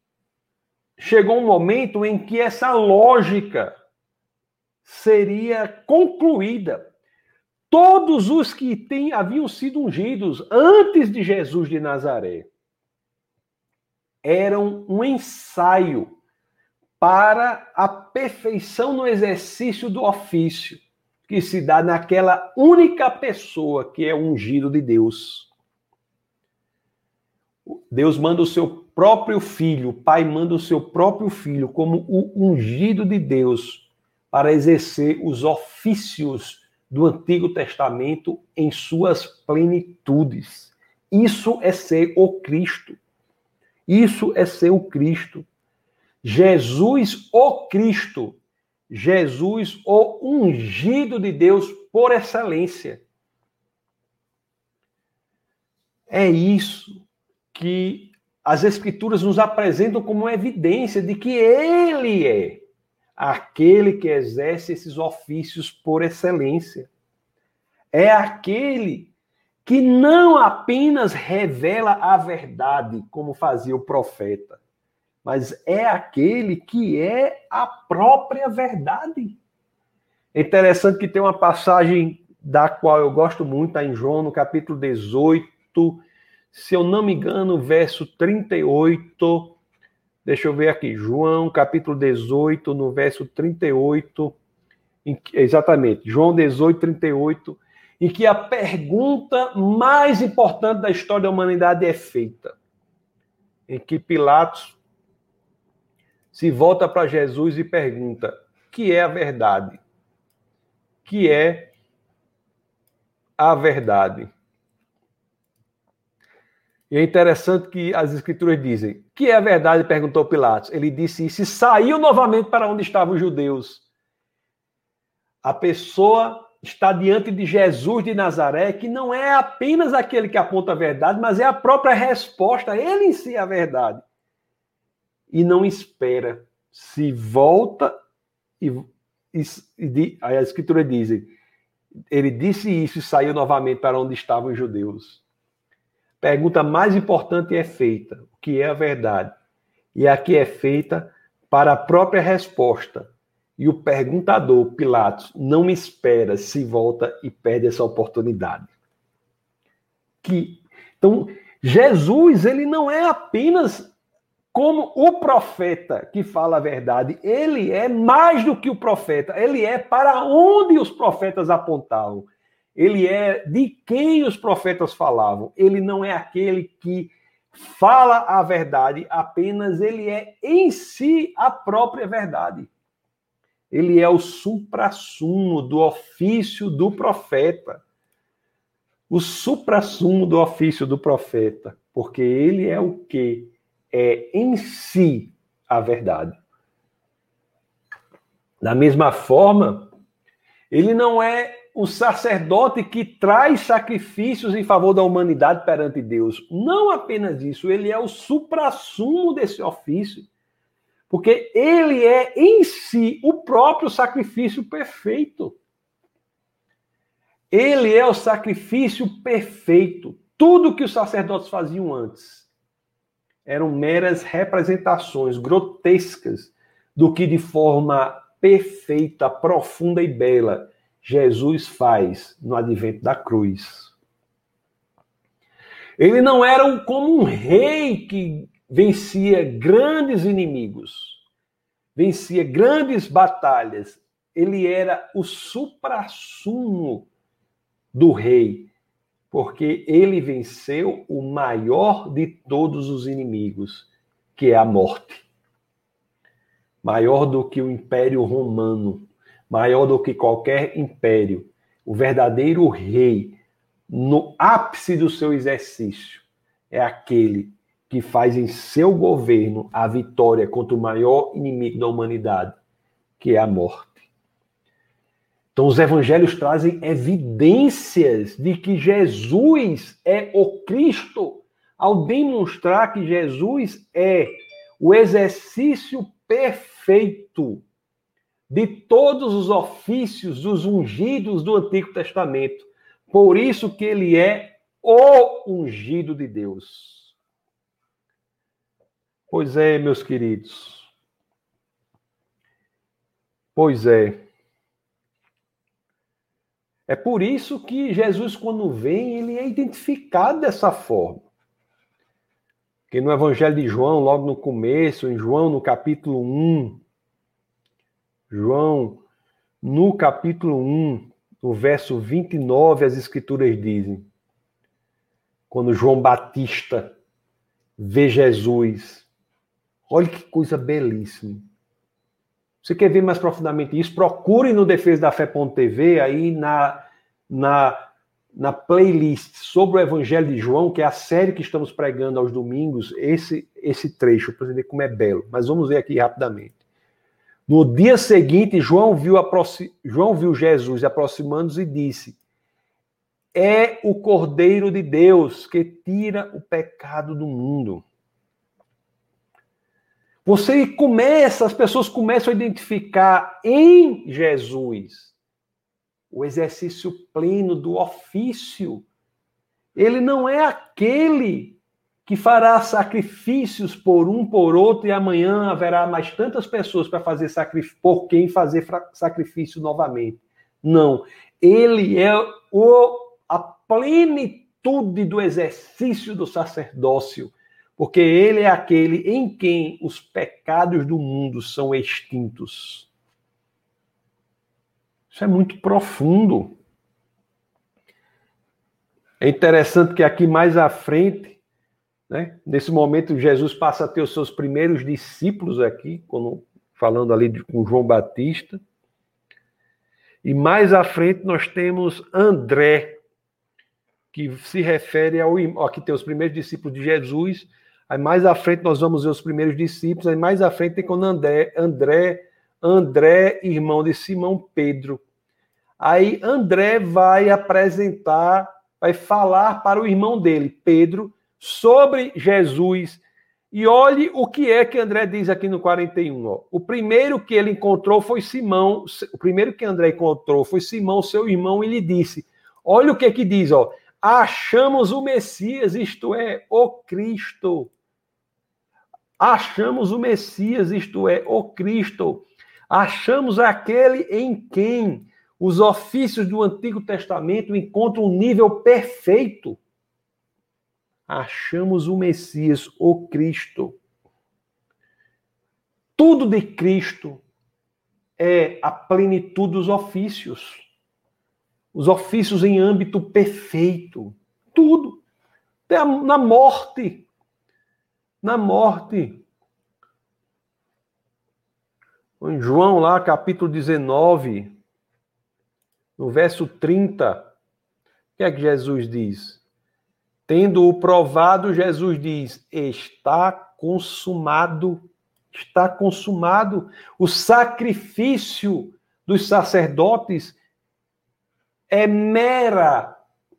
chegou um momento em que essa lógica seria concluída. Todos os que tem, haviam sido ungidos antes de Jesus de Nazaré eram um ensaio para a perfeição no exercício do ofício, que se dá naquela única pessoa que é ungido de Deus. Deus manda o seu próprio filho, o Pai manda o seu próprio filho como o ungido de Deus para exercer os ofícios do Antigo Testamento em suas plenitudes. Isso é ser o Cristo. Isso é ser o Cristo. Jesus, o Cristo. Jesus, o ungido de Deus por excelência. É isso que as Escrituras nos apresentam como evidência de que Ele é aquele que exerce esses ofícios por excelência. É aquele que não apenas revela a verdade, como fazia o profeta, mas é aquele que é a própria verdade. É interessante que tem uma passagem da qual eu gosto muito, está em João, no capítulo 18, se eu não me engano, verso 38. Deixa eu ver aqui, João, capítulo 18, no verso 38. Exatamente, João 18, 38 em que a pergunta mais importante da história da humanidade é feita. Em que Pilatos se volta para Jesus e pergunta: que é a verdade? Que é a verdade? E é interessante que as escrituras dizem: que é a verdade? perguntou Pilatos. Ele disse isso e saiu novamente para onde estavam os judeus. A pessoa está diante de Jesus de Nazaré, que não é apenas aquele que aponta a verdade, mas é a própria resposta, ele em si é a verdade. E não espera, se volta e, e, e a escritura diz, ele disse isso e saiu novamente para onde estavam os judeus. Pergunta mais importante é feita, o que é a verdade? E aqui é feita para a própria resposta, e o perguntador, Pilatos, não espera, se volta e perde essa oportunidade. Que então Jesus, ele não é apenas como o profeta que fala a verdade, ele é mais do que o profeta, ele é para onde os profetas apontavam. Ele é de quem os profetas falavam. Ele não é aquele que fala a verdade, apenas ele é em si a própria verdade ele é o suprassumo do ofício do profeta. O suprassumo do ofício do profeta, porque ele é o que é em si a verdade. Da mesma forma, ele não é o sacerdote que traz sacrifícios em favor da humanidade perante Deus. Não apenas isso, ele é o suprassumo desse ofício. Porque ele é em si o próprio sacrifício perfeito. Ele é o sacrifício perfeito. Tudo que os sacerdotes faziam antes eram meras representações grotescas do que de forma perfeita, profunda e bela Jesus faz no advento da cruz. Ele não era como um rei que vencia grandes inimigos, vencia grandes batalhas. Ele era o suprassumo do rei, porque ele venceu o maior de todos os inimigos, que é a morte. Maior do que o Império Romano, maior do que qualquer império. O verdadeiro rei, no ápice do seu exercício, é aquele que faz em seu governo a vitória contra o maior inimigo da humanidade, que é a morte. Então, os evangelhos trazem evidências de que Jesus é o Cristo, ao demonstrar que Jesus é o exercício perfeito de todos os ofícios dos ungidos do Antigo Testamento. Por isso que ele é o ungido de Deus. Pois é, meus queridos. Pois é. É por isso que Jesus, quando vem, ele é identificado dessa forma. Que no Evangelho de João, logo no começo, em João, no capítulo 1, João, no capítulo 1, no verso 29, as Escrituras dizem: quando João Batista vê Jesus, olha que coisa belíssima. Você quer ver mais profundamente isso? Procure no Defesa da Fé.tv, aí na, na, na playlist sobre o Evangelho de João, que é a série que estamos pregando aos domingos, esse, esse trecho, para ver como é belo. Mas vamos ver aqui rapidamente. No dia seguinte, João viu, João viu Jesus aproximando-se e disse: É o Cordeiro de Deus que tira o pecado do mundo. Você começa, as pessoas começam a identificar em Jesus o exercício pleno do ofício. Ele não é aquele que fará sacrifícios por um por outro e amanhã haverá mais tantas pessoas para fazer sacrifício, por quem fazer sacrifício novamente. Não, ele é o, a plenitude do exercício do sacerdócio, porque ele é aquele em quem os pecados do mundo são extintos. Isso é muito profundo. É interessante que aqui mais à frente né? Nesse momento, Jesus passa a ter os seus primeiros discípulos aqui, quando, falando ali de, com João Batista. E mais à frente nós temos André, que se refere ao. Aqui tem os primeiros discípulos de Jesus. Aí mais à frente nós vamos ver os primeiros discípulos. Aí mais à frente tem quando André, André, André, irmão de Simão Pedro. Aí André vai apresentar, vai falar para o irmão dele, Pedro, sobre Jesus. E olhe o que é que André diz aqui no 41. Ó. O primeiro que ele encontrou foi Simão. O primeiro que André encontrou foi Simão, seu irmão, e lhe disse: Olha o que que diz, ó. Achamos o Messias, isto é, o Cristo. Achamos o Messias, isto é, o Cristo. Achamos aquele em quem os ofícios do Antigo Testamento encontram um nível perfeito achamos o Messias, o Cristo. Tudo de Cristo é a plenitude dos ofícios. Os ofícios em âmbito perfeito. Tudo. Até na morte. Na morte. Em João, lá, capítulo 19, no verso 30, o que é que Jesus diz? Tendo-o provado, Jesus diz: está consumado. Está consumado. O sacrifício dos sacerdotes é mera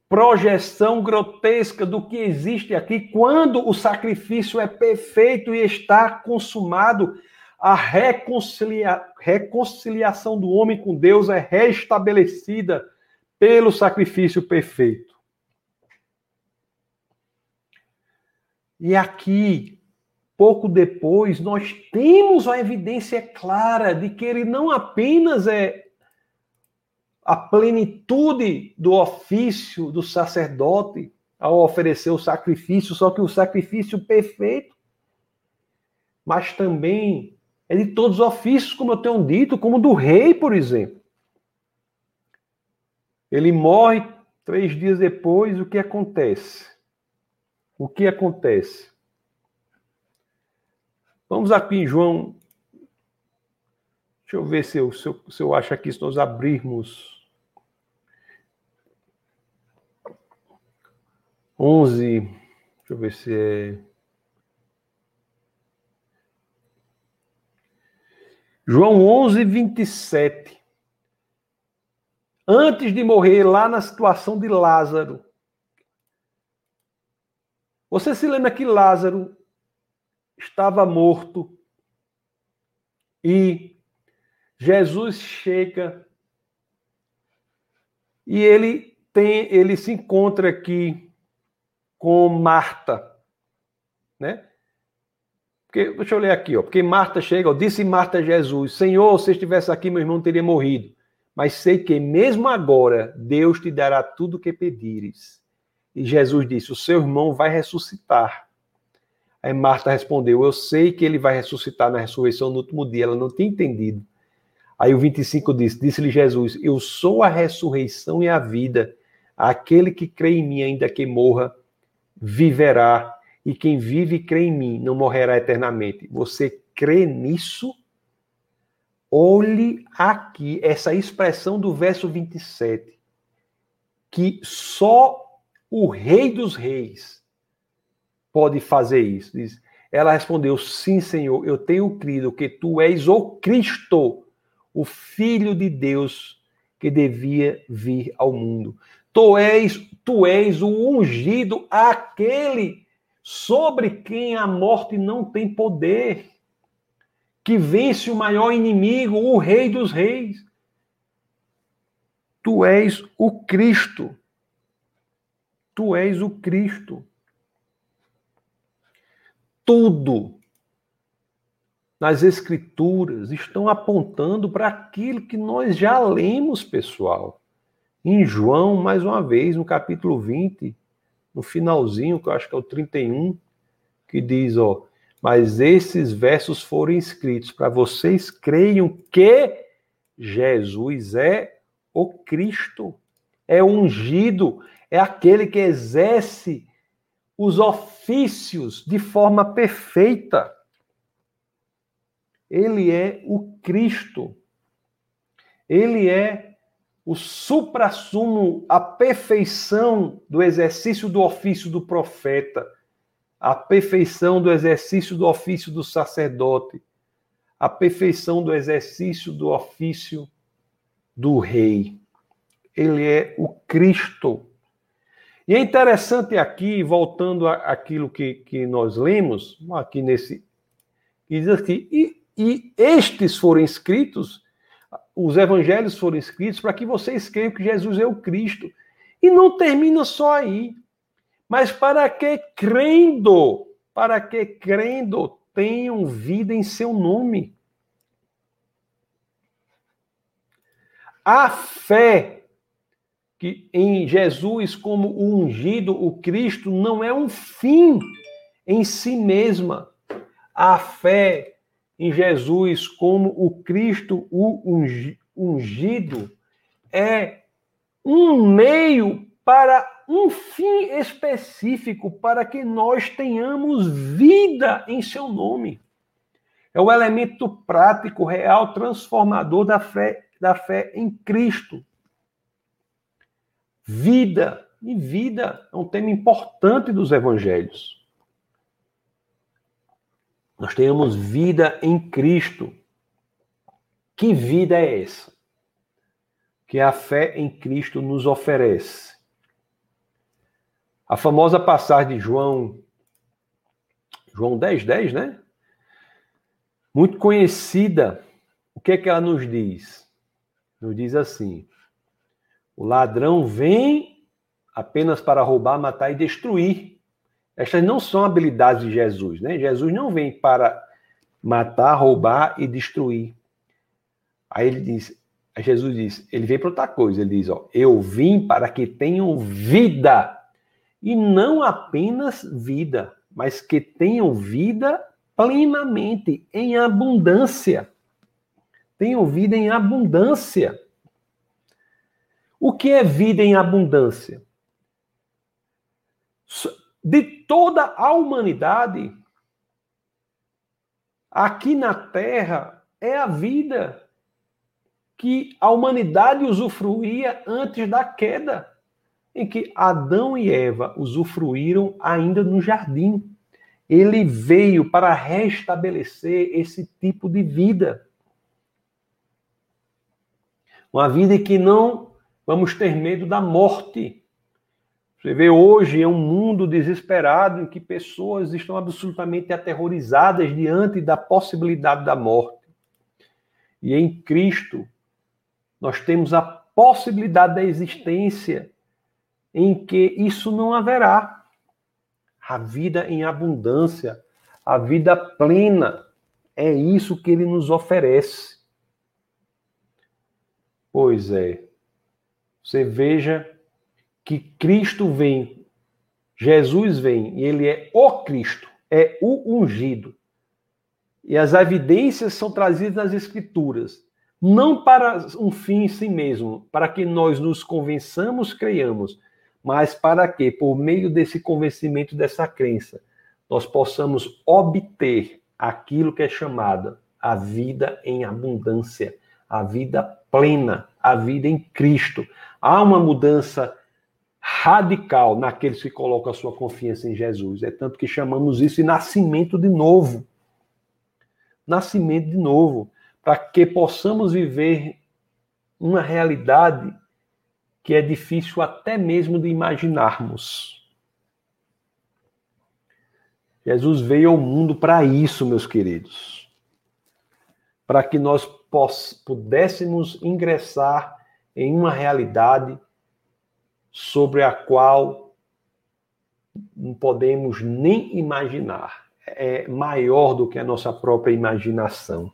projeção grotesca do que existe aqui. Quando o sacrifício é perfeito e está consumado, a reconcilia... reconciliação do homem com Deus é restabelecida pelo sacrifício perfeito. E aqui, pouco depois, nós temos a evidência clara de que ele não apenas é a plenitude do ofício do sacerdote ao oferecer o sacrifício, só que o sacrifício perfeito, mas também é de todos os ofícios, como eu tenho dito, como do rei, por exemplo. Ele morre três dias depois, o que acontece? o que acontece? Vamos aqui em João. Deixa eu ver se eu, se eu, se eu acho aqui, se nós abrirmos. 11. Deixa eu ver se é. João 11, 27. Antes de morrer, lá na situação de Lázaro, você se lembra que Lázaro estava morto e Jesus chega e ele tem, ele se encontra aqui com Marta, né? Porque, deixa eu ler aqui, ó. Porque Marta chega, ó, disse Marta a Jesus: Senhor, se estivesse aqui, meu irmão teria morrido. Mas sei que mesmo agora Deus te dará tudo o que pedires. E Jesus disse: O seu irmão vai ressuscitar. Aí Marta respondeu: Eu sei que ele vai ressuscitar na ressurreição no último dia. Ela não tinha entendido. Aí o 25 diz: Disse-lhe Jesus: Eu sou a ressurreição e a vida. Aquele que crê em mim, ainda que morra, viverá. E quem vive e crê em mim não morrerá eternamente. Você crê nisso? Olhe aqui essa expressão do verso 27, que só o Rei dos Reis pode fazer isso. Diz, ela respondeu: Sim, Senhor, eu tenho crido que tu és o Cristo, o Filho de Deus que devia vir ao mundo. Tu és, tu és o ungido, aquele sobre quem a morte não tem poder, que vence o maior inimigo, o Rei dos Reis. Tu és o Cristo. Tu és o Cristo tudo nas Escrituras estão apontando para aquilo que nós já lemos, pessoal. Em João, mais uma vez, no capítulo 20, no finalzinho, que eu acho que é o 31, que diz, ó, mas esses versos foram escritos para vocês creiam que Jesus é o Cristo, é ungido, é aquele que exerce os ofícios de forma perfeita. Ele é o Cristo. Ele é o suprassumo, a perfeição do exercício do ofício do profeta, a perfeição do exercício do ofício do sacerdote, a perfeição do exercício do ofício do rei. Ele é o Cristo. E é interessante aqui, voltando àquilo que, que nós lemos, aqui nesse. diz aqui, e, e estes foram escritos, os evangelhos foram escritos para que vocês creiam que Jesus é o Cristo. E não termina só aí. Mas para que crendo, para que crendo tenham vida em seu nome. A fé que em Jesus como o ungido, o Cristo, não é um fim em si mesma. A fé em Jesus como o Cristo, o ungido, é um meio para um fim específico, para que nós tenhamos vida em seu nome. É o elemento prático, real, transformador da fé, da fé em Cristo. Vida. E vida é um tema importante dos evangelhos. Nós tenhamos vida em Cristo. Que vida é essa? Que a fé em Cristo nos oferece. A famosa passagem de João, João 10, 10, né? Muito conhecida. O que é que ela nos diz? Nos diz assim: o ladrão vem apenas para roubar, matar e destruir. Estas não são habilidades de Jesus, né? Jesus não vem para matar, roubar e destruir. Aí ele diz, Jesus diz, ele vem para outra coisa, ele diz, ó, eu vim para que tenham vida e não apenas vida, mas que tenham vida plenamente, em abundância. Tenham vida em abundância. O que é vida em abundância? De toda a humanidade, aqui na Terra, é a vida que a humanidade usufruía antes da queda, em que Adão e Eva usufruíram ainda no jardim. Ele veio para restabelecer esse tipo de vida. Uma vida que não vamos ter medo da morte. Você vê hoje é um mundo desesperado em que pessoas estão absolutamente aterrorizadas diante da possibilidade da morte. E em Cristo nós temos a possibilidade da existência em que isso não haverá. A vida em abundância, a vida plena, é isso que ele nos oferece. Pois é. Você veja que Cristo vem, Jesus vem, e ele é o Cristo, é o ungido. E as evidências são trazidas nas Escrituras, não para um fim em si mesmo, para que nós nos convençamos, creiamos, mas para que, por meio desse convencimento, dessa crença, nós possamos obter aquilo que é chamada a vida em abundância, a vida plena, a vida em Cristo. Há uma mudança radical naqueles que colocam a sua confiança em Jesus. É tanto que chamamos isso de nascimento de novo. Nascimento de novo, para que possamos viver uma realidade que é difícil até mesmo de imaginarmos. Jesus veio ao mundo para isso, meus queridos. Para que nós pudéssemos ingressar em uma realidade sobre a qual não podemos nem imaginar. É maior do que a nossa própria imaginação.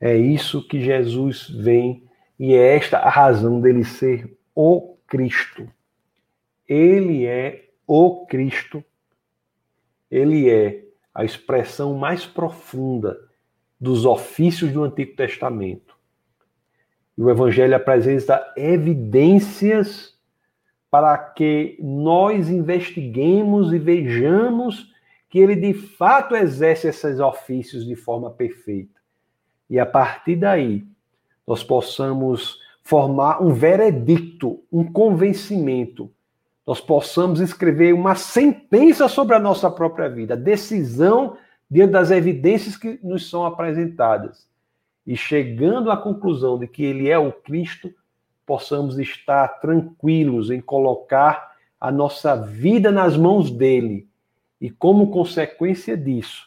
É isso que Jesus vem e é esta a razão dele ser o Cristo. Ele é o Cristo. Ele é a expressão mais profunda dos ofícios do Antigo Testamento. E o Evangelho apresenta evidências para que nós investiguemos e vejamos que ele de fato exerce esses ofícios de forma perfeita. E a partir daí, nós possamos formar um veredicto, um convencimento, nós possamos escrever uma sentença sobre a nossa própria vida, decisão diante das evidências que nos são apresentadas. E chegando à conclusão de que ele é o Cristo, possamos estar tranquilos em colocar a nossa vida nas mãos dele. E como consequência disso,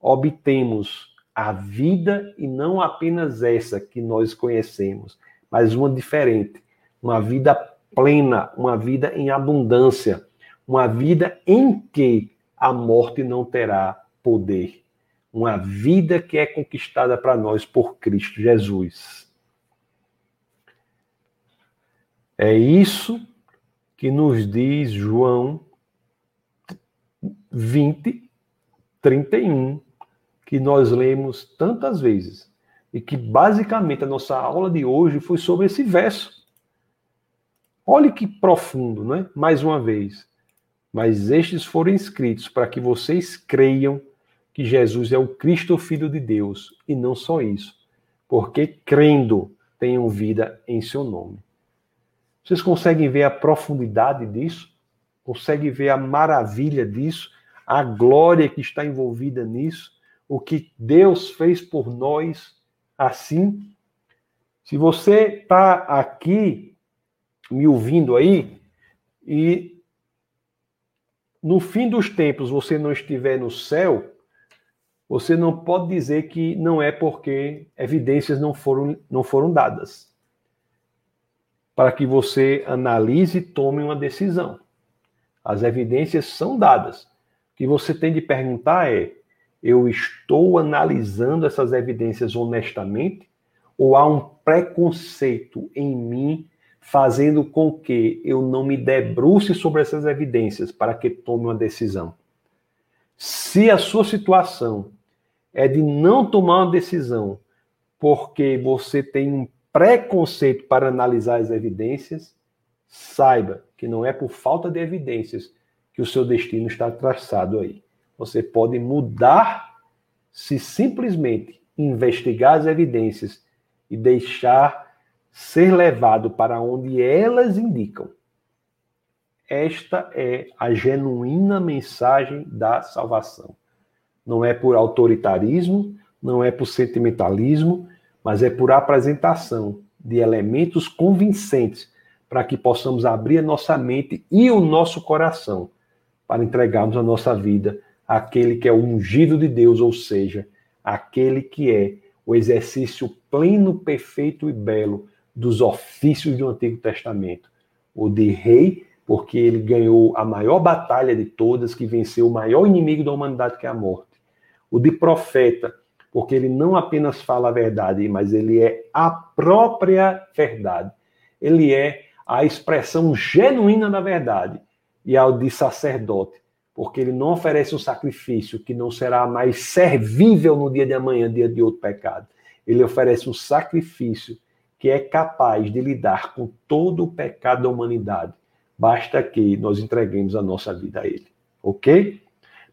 obtemos a vida e não apenas essa que nós conhecemos, mas uma diferente, uma vida plena, uma vida em abundância, uma vida em que a morte não terá poder, uma vida que é conquistada para nós por Cristo Jesus. É isso que nos diz João 20, 31 que nós lemos tantas vezes e que basicamente a nossa aula de hoje foi sobre esse verso. Olhe que profundo, não é? Mais uma vez. Mas estes foram escritos para que vocês creiam que Jesus é o Cristo, Filho de Deus, e não só isso, porque crendo tenham vida em seu nome. Vocês conseguem ver a profundidade disso? Conseguem ver a maravilha disso? A glória que está envolvida nisso? o que Deus fez por nós assim. Se você está aqui me ouvindo aí e no fim dos tempos você não estiver no céu, você não pode dizer que não é porque evidências não foram, não foram dadas. Para que você analise e tome uma decisão. As evidências são dadas. O que você tem de perguntar é: eu estou analisando essas evidências honestamente ou há um preconceito em mim fazendo com que eu não me debruce sobre essas evidências para que tome uma decisão? Se a sua situação é de não tomar uma decisão porque você tem um preconceito para analisar as evidências, saiba que não é por falta de evidências que o seu destino está traçado aí. Você pode mudar se simplesmente investigar as evidências e deixar ser levado para onde elas indicam. Esta é a genuína mensagem da salvação. Não é por autoritarismo, não é por sentimentalismo, mas é por apresentação de elementos convincentes para que possamos abrir a nossa mente e o nosso coração para entregarmos a nossa vida àquele que é o ungido de Deus, ou seja, aquele que é o exercício pleno, perfeito e belo dos ofícios do Antigo Testamento. O de rei, porque ele ganhou a maior batalha de todas, que venceu o maior inimigo da humanidade, que é a morte. O de profeta, porque ele não apenas fala a verdade, mas ele é a própria verdade. Ele é a expressão genuína da verdade. E ao de sacerdote, porque ele não oferece um sacrifício que não será mais servível no dia de amanhã, dia de outro pecado. Ele oferece um sacrifício que é capaz de lidar com todo o pecado da humanidade. Basta que nós entreguemos a nossa vida a Ele. Ok?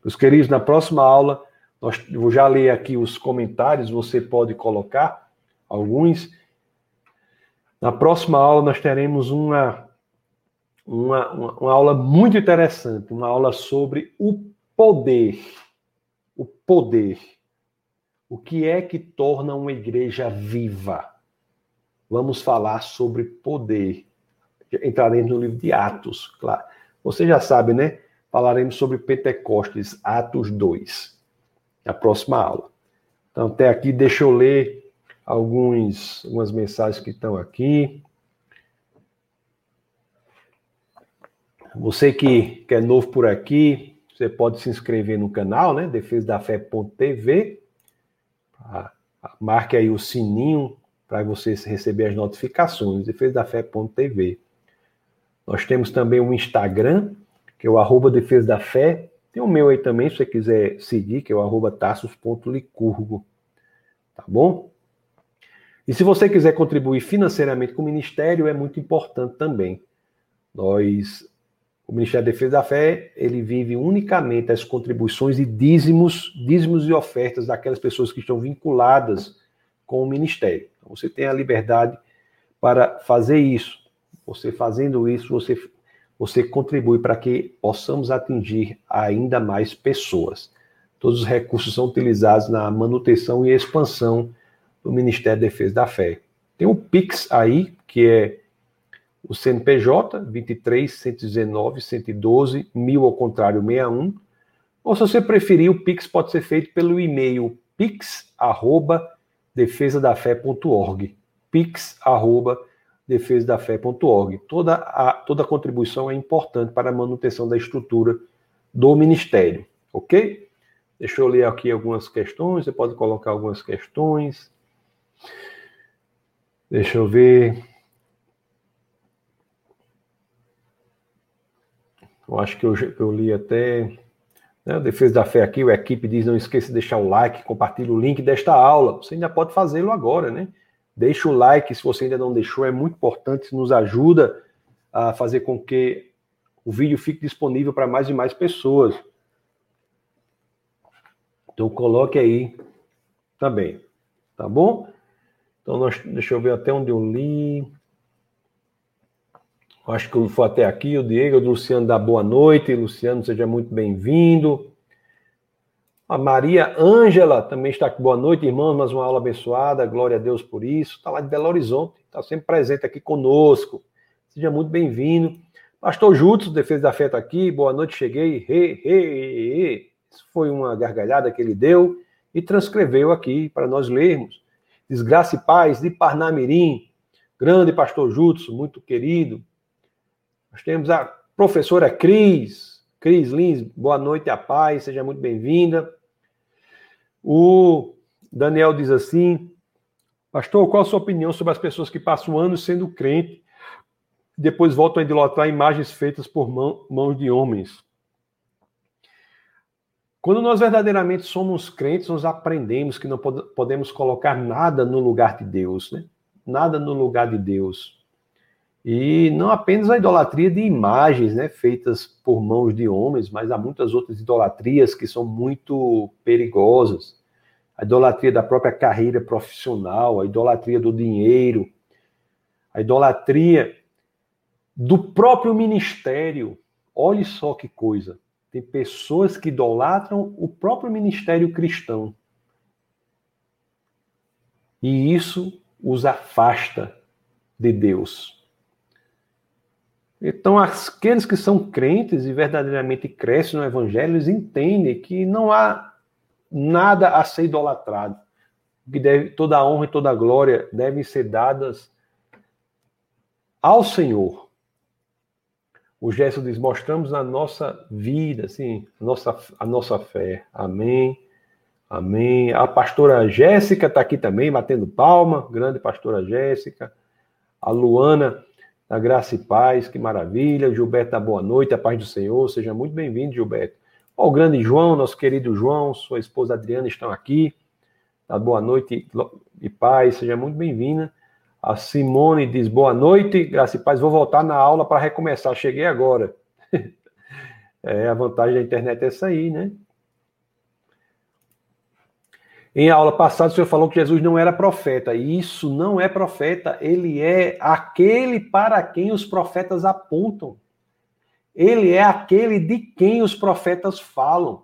Meus queridos, na próxima aula, nós, vou já ler aqui os comentários, você pode colocar alguns. Na próxima aula, nós teremos uma, uma, uma, aula muito interessante, uma aula sobre o poder. O poder. O que é que torna uma igreja viva? vamos falar sobre poder. Entraremos no livro de Atos, claro. Você já sabe, né? Falaremos sobre Pentecostes, Atos 2, na próxima aula. Então, até aqui, deixa eu ler alguns, algumas mensagens que estão aqui. Você que, que é novo por aqui, você pode se inscrever no canal, né? defesadafé.tv. Marque aí o sininho para você receber as notificações, defesadafé.tv. Nós temos também um Instagram, que é o arroba Defesa da Fé. Tem o meu aí também, se você quiser seguir, que é o arroba tassos.licurgo. Tá bom? E se você quiser contribuir financeiramente com o Ministério, é muito importante também. Nós, o Ministério da Defesa da Fé, ele vive unicamente as contribuições e dízimos, dízimos e ofertas daquelas pessoas que estão vinculadas com o Ministério. Então, você tem a liberdade para fazer isso. Você fazendo isso, você, você contribui para que possamos atingir ainda mais pessoas. Todos os recursos são utilizados na manutenção e expansão do Ministério da Defesa da Fé. Tem o Pix aí, que é o CNPJ 23 119 112 1000 ao contrário 61. Ou se você preferir, o Pix pode ser feito pelo e-mail pix@ defesadafé.org, pix defesadafé.org. Toda a, toda a contribuição é importante para a manutenção da estrutura do Ministério, ok? Deixa eu ler aqui algumas questões, você pode colocar algumas questões. Deixa eu ver. Eu acho que eu, eu li até. Né? Defesa da Fé aqui, o equipe diz: não esqueça de deixar o like, compartilhe o link desta aula. Você ainda pode fazê-lo agora, né? Deixa o like se você ainda não deixou, é muito importante, nos ajuda a fazer com que o vídeo fique disponível para mais e mais pessoas. Então coloque aí também, tá bom? Então nós, deixa eu ver até onde eu li. Acho que foi até aqui o Diego, o Luciano dá boa noite. Luciano, seja muito bem-vindo. A Maria Ângela também está aqui. Boa noite, irmãos. Mais uma aula abençoada. Glória a Deus por isso. Está lá de Belo Horizonte. Está sempre presente aqui conosco. Seja muito bem-vindo. Pastor Jutsu, Defesa da Fé, está aqui. Boa noite, cheguei. He, he, he. Isso foi uma gargalhada que ele deu e transcreveu aqui para nós lermos. Desgraça e paz de Parnamirim. Grande pastor Jutsu, muito querido. Nós temos a professora Cris. Cris Lins, boa noite, a paz, seja muito bem-vinda. O Daniel diz assim: Pastor, qual a sua opinião sobre as pessoas que passam anos sendo crente depois voltam a idolatrar imagens feitas por mão, mãos de homens? Quando nós verdadeiramente somos crentes, nós aprendemos que não podemos colocar nada no lugar de Deus, né? Nada no lugar de Deus. E não apenas a idolatria de imagens né, feitas por mãos de homens, mas há muitas outras idolatrias que são muito perigosas. A idolatria da própria carreira profissional, a idolatria do dinheiro, a idolatria do próprio ministério. Olhe só que coisa. Tem pessoas que idolatram o próprio ministério cristão. E isso os afasta de Deus. Então, aqueles que são crentes e verdadeiramente crescem no Evangelho, eles entendem que não há nada a ser idolatrado. Que deve, toda a honra e toda a glória devem ser dadas ao Senhor. O gesto diz: mostramos na nossa vida, assim, a nossa, a nossa fé. Amém. Amém. A pastora Jéssica está aqui também, batendo palma. Grande pastora Jéssica. A Luana, da Graça e Paz, que maravilha. Gilberto, boa noite, a paz do Senhor. Seja muito bem-vindo, Gilberto. O grande João, nosso querido João, sua esposa Adriana estão aqui. Tá, boa noite e paz, seja muito bem-vinda. A Simone diz boa noite, graça e paz. Vou voltar na aula para recomeçar. Cheguei agora. *laughs* é, a vantagem da internet é essa aí, né? Em aula passada, o senhor falou que Jesus não era profeta. E isso não é profeta, ele é aquele para quem os profetas apontam. Ele é aquele de quem os profetas falam.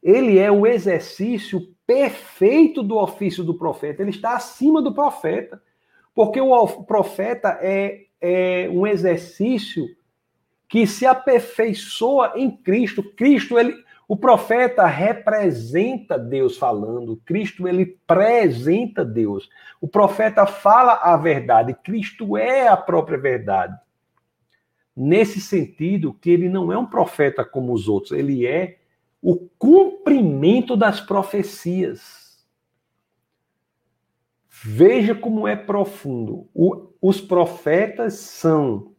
Ele é o exercício perfeito do ofício do profeta. Ele está acima do profeta. Porque o profeta é, é um exercício que se aperfeiçoa em Cristo. Cristo, ele, o profeta representa Deus falando, Cristo ele apresenta Deus. O profeta fala a verdade, Cristo é a própria verdade. Nesse sentido, que ele não é um profeta como os outros, ele é o cumprimento das profecias. Veja como é profundo. O, os profetas são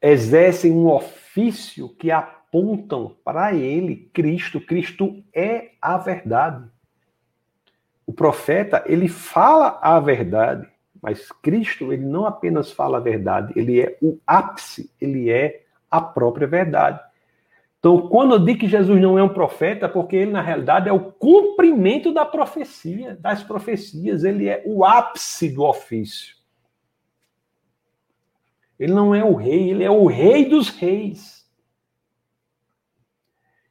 exercem um ofício que apontam para ele Cristo. Cristo é a verdade. O profeta, ele fala a verdade, mas Cristo, ele não apenas fala a verdade, ele é o ápice, ele é a própria verdade. Então, quando eu digo que Jesus não é um profeta, é porque ele, na realidade, é o cumprimento da profecia, das profecias. Ele é o ápice do ofício. Ele não é o rei, ele é o rei dos reis.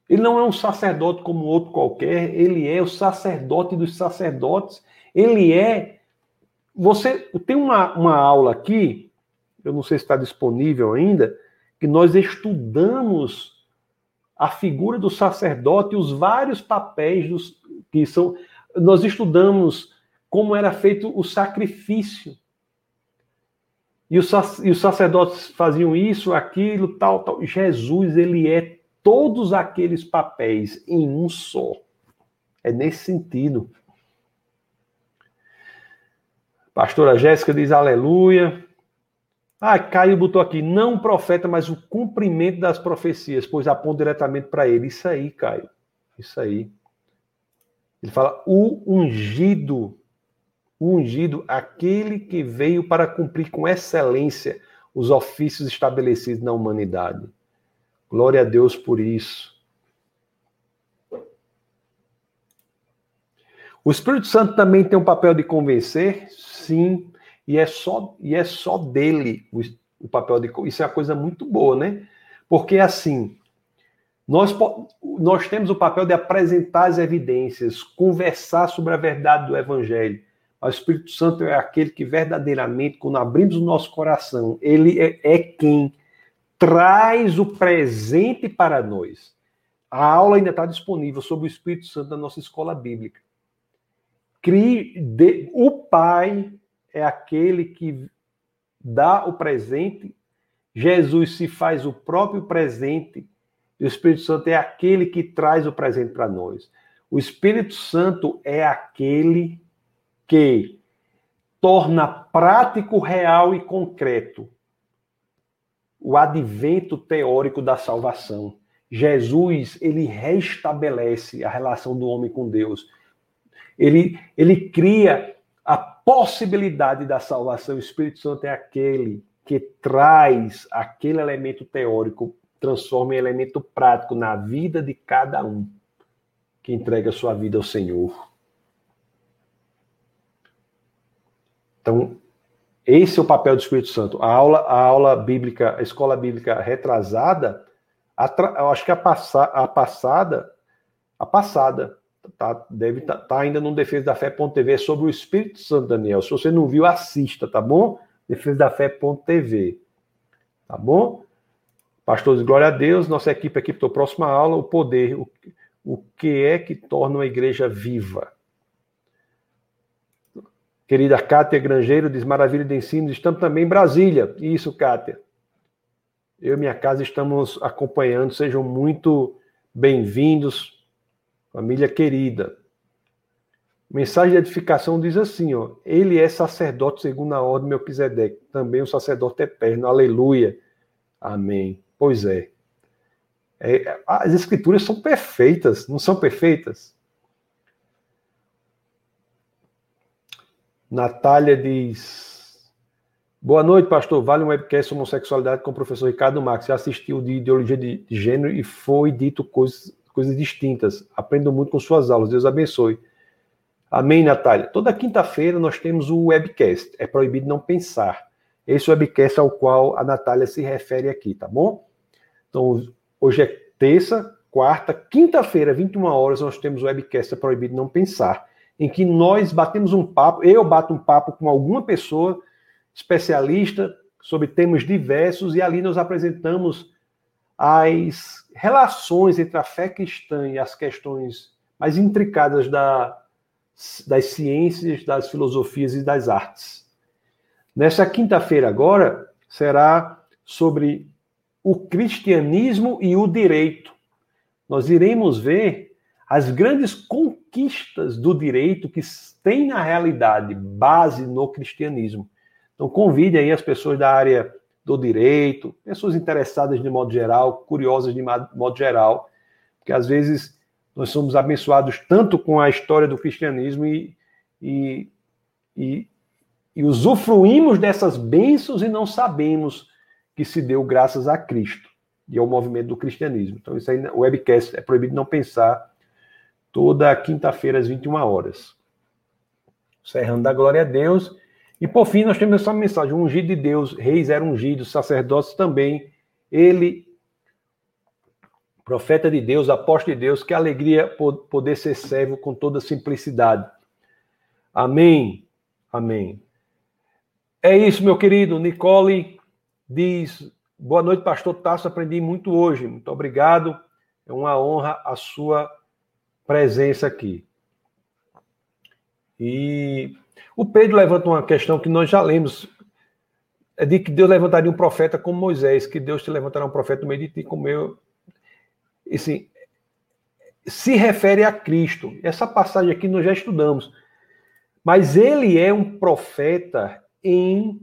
Ele não é um sacerdote como outro qualquer, ele é o sacerdote dos sacerdotes. Ele é. Você tem uma, uma aula aqui, eu não sei se está disponível ainda, que nós estudamos a figura do sacerdote e os vários papéis dos, que são. Nós estudamos como era feito o sacrifício. E os, sacerdotes faziam isso, aquilo, tal, tal. Jesus, ele é todos aqueles papéis em um só. É nesse sentido. Pastora Jéssica diz aleluia. Ah, Caio botou aqui, não o profeta, mas o cumprimento das profecias, pois aponta diretamente para ele. Isso aí, Caio. Isso aí. Ele fala, o ungido, o ungido, aquele que veio para cumprir com excelência os ofícios estabelecidos na humanidade. Glória a Deus por isso. O Espírito Santo também tem um papel de convencer? Sim e é só, e é só dele o, o papel de. Isso é uma coisa muito boa, né? Porque assim, nós, nós temos o papel de apresentar as evidências, conversar sobre a verdade do Evangelho. O Espírito Santo é aquele que verdadeiramente, quando abrimos o nosso coração, ele é, é quem traz o presente para nós. A aula ainda está disponível sobre o Espírito Santo na nossa escola bíblica. O Pai é aquele que dá o presente, Jesus se faz o próprio presente, e o Espírito Santo é aquele que traz o presente para nós. O Espírito Santo é aquele que torna prático, real e concreto o advento teórico da salvação. Jesus, ele restabelece a relação do homem com Deus. Ele, ele cria a possibilidade da salvação. O Espírito Santo é aquele que traz aquele elemento teórico, transforma em elemento prático na vida de cada um que entrega sua vida ao Senhor. Então, esse é o papel do Espírito Santo. A aula, a aula bíblica, a escola bíblica retrasada, eu acho que a, passa, a passada, a passada, tá, deve estar tá, tá ainda no Defesa da Fé.tv sobre o Espírito Santo, Daniel. Se você não viu, assista, tá bom? Defesa da Fé.tv. Tá bom? Pastores, glória a Deus. Nossa equipe aqui para a próxima aula, o poder. O, o que é que torna uma igreja viva? Querida Cátia Grangeiro diz: Maravilha de ensino. Estamos também em Brasília. Isso, Cátia. Eu e minha casa estamos acompanhando. Sejam muito bem-vindos, família querida. Mensagem de edificação diz assim: ó, Ele é sacerdote segundo a ordem de Melquisedeque, também o sacerdote eterno. Aleluia. Amém. Pois é. é. As escrituras são perfeitas, não são perfeitas? Natália diz: Boa noite, pastor. Vale um webcast sobre homossexualidade com o professor Ricardo Marques. Já assistiu de ideologia de, de gênero e foi dito coisas, coisas distintas. Aprendo muito com suas aulas. Deus abençoe. Amém, Natália. Toda quinta-feira nós temos o webcast. É proibido não pensar. Esse webcast ao qual a Natália se refere aqui, tá bom? Então, hoje é terça, quarta, quinta-feira, 21 horas, nós temos o webcast É Proibido Não Pensar em que nós batemos um papo, eu bato um papo com alguma pessoa especialista sobre temas diversos e ali nós apresentamos as relações entre a fé cristã e as questões mais intricadas da, das ciências, das filosofias e das artes. Nessa quinta-feira agora será sobre o cristianismo e o direito. Nós iremos ver as grandes conquistas do direito que têm na realidade base no cristianismo. Então convide aí as pessoas da área do direito, pessoas interessadas de modo geral, curiosas de modo geral, porque às vezes nós somos abençoados tanto com a história do cristianismo e, e, e, e usufruímos dessas bênçãos e não sabemos que se deu graças a Cristo e ao movimento do cristianismo. Então, isso aí, o webcast é proibido não pensar toda quinta-feira às 21 horas. Serrando da glória a Deus. E por fim, nós temos essa mensagem: ungido de Deus, reis eram ungidos, sacerdotes também. Ele, profeta de Deus, apóstolo de Deus, que alegria poder ser servo com toda simplicidade. Amém. Amém. É isso, meu querido. Nicole diz: Boa noite, pastor Tasso. Aprendi muito hoje. Muito obrigado. É uma honra a sua presença aqui. E o Pedro levanta uma questão que nós já lemos, é de que Deus levantaria um profeta como Moisés, que Deus te levantará um profeta no meio de ti como eu. Assim, se refere a Cristo. Essa passagem aqui nós já estudamos. Mas ele é um profeta em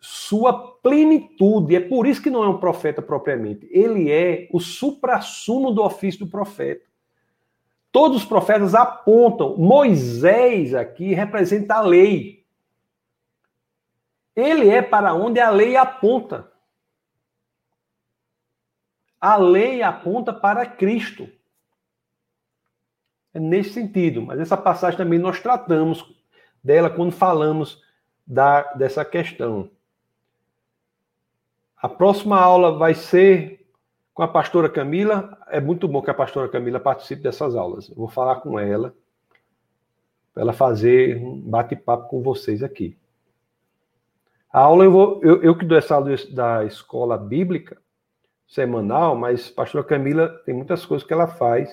sua plenitude. É por isso que não é um profeta propriamente. Ele é o suprassumo do ofício do profeta. Todos os profetas apontam. Moisés aqui representa a lei. Ele é para onde a lei aponta. A lei aponta para Cristo. É nesse sentido. Mas essa passagem também nós tratamos dela quando falamos da, dessa questão. A próxima aula vai ser com a pastora Camila. É muito bom que a pastora Camila participe dessas aulas. Eu vou falar com ela para ela fazer um bate-papo com vocês aqui. A aula eu vou, eu, eu que dou essa aula da escola bíblica semanal, mas a pastora Camila tem muitas coisas que ela faz.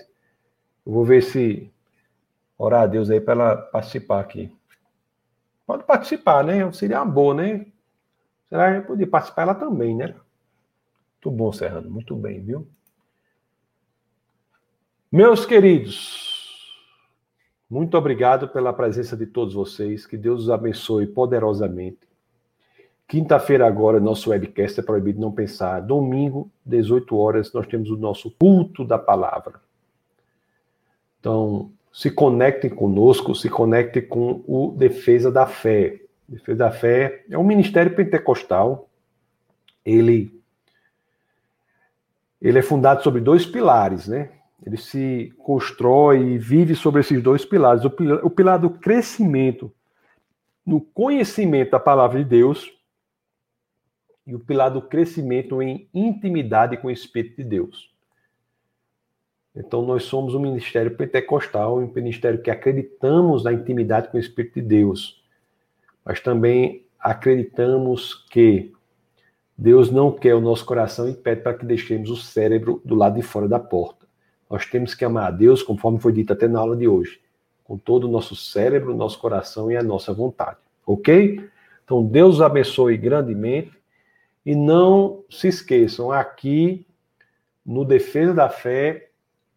Eu vou ver se orar a Deus aí para ela participar aqui. Pode participar, né? Seria uma boa, né? Será que podia participar ela também, né? Muito bom, Serrano, muito bem, viu? Meus queridos, muito obrigado pela presença de todos vocês. Que Deus os abençoe poderosamente. Quinta-feira agora, nosso webcast é proibido não pensar. Domingo, 18 horas, nós temos o nosso culto da palavra. Então, se conectem conosco, se conectem com o Defesa da Fé. Defesa da Fé é um ministério pentecostal. Ele ele é fundado sobre dois pilares, né? Ele se constrói e vive sobre esses dois pilares. O pilar, o pilar do crescimento no conhecimento da palavra de Deus e o pilar do crescimento em intimidade com o Espírito de Deus. Então, nós somos um ministério pentecostal, um ministério que acreditamos na intimidade com o Espírito de Deus, mas também acreditamos que Deus não quer o nosso coração e pede para que deixemos o cérebro do lado de fora da porta. Nós temos que amar a Deus, conforme foi dito até na aula de hoje, com todo o nosso cérebro, nosso coração e a nossa vontade. Ok? Então, Deus os abençoe grandemente. E não se esqueçam, aqui no Defesa da Fé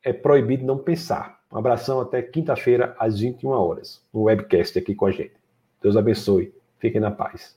é proibido não pensar. Um abração até quinta-feira, às 21 horas, no webcast aqui com a gente. Deus abençoe. Fiquem na paz.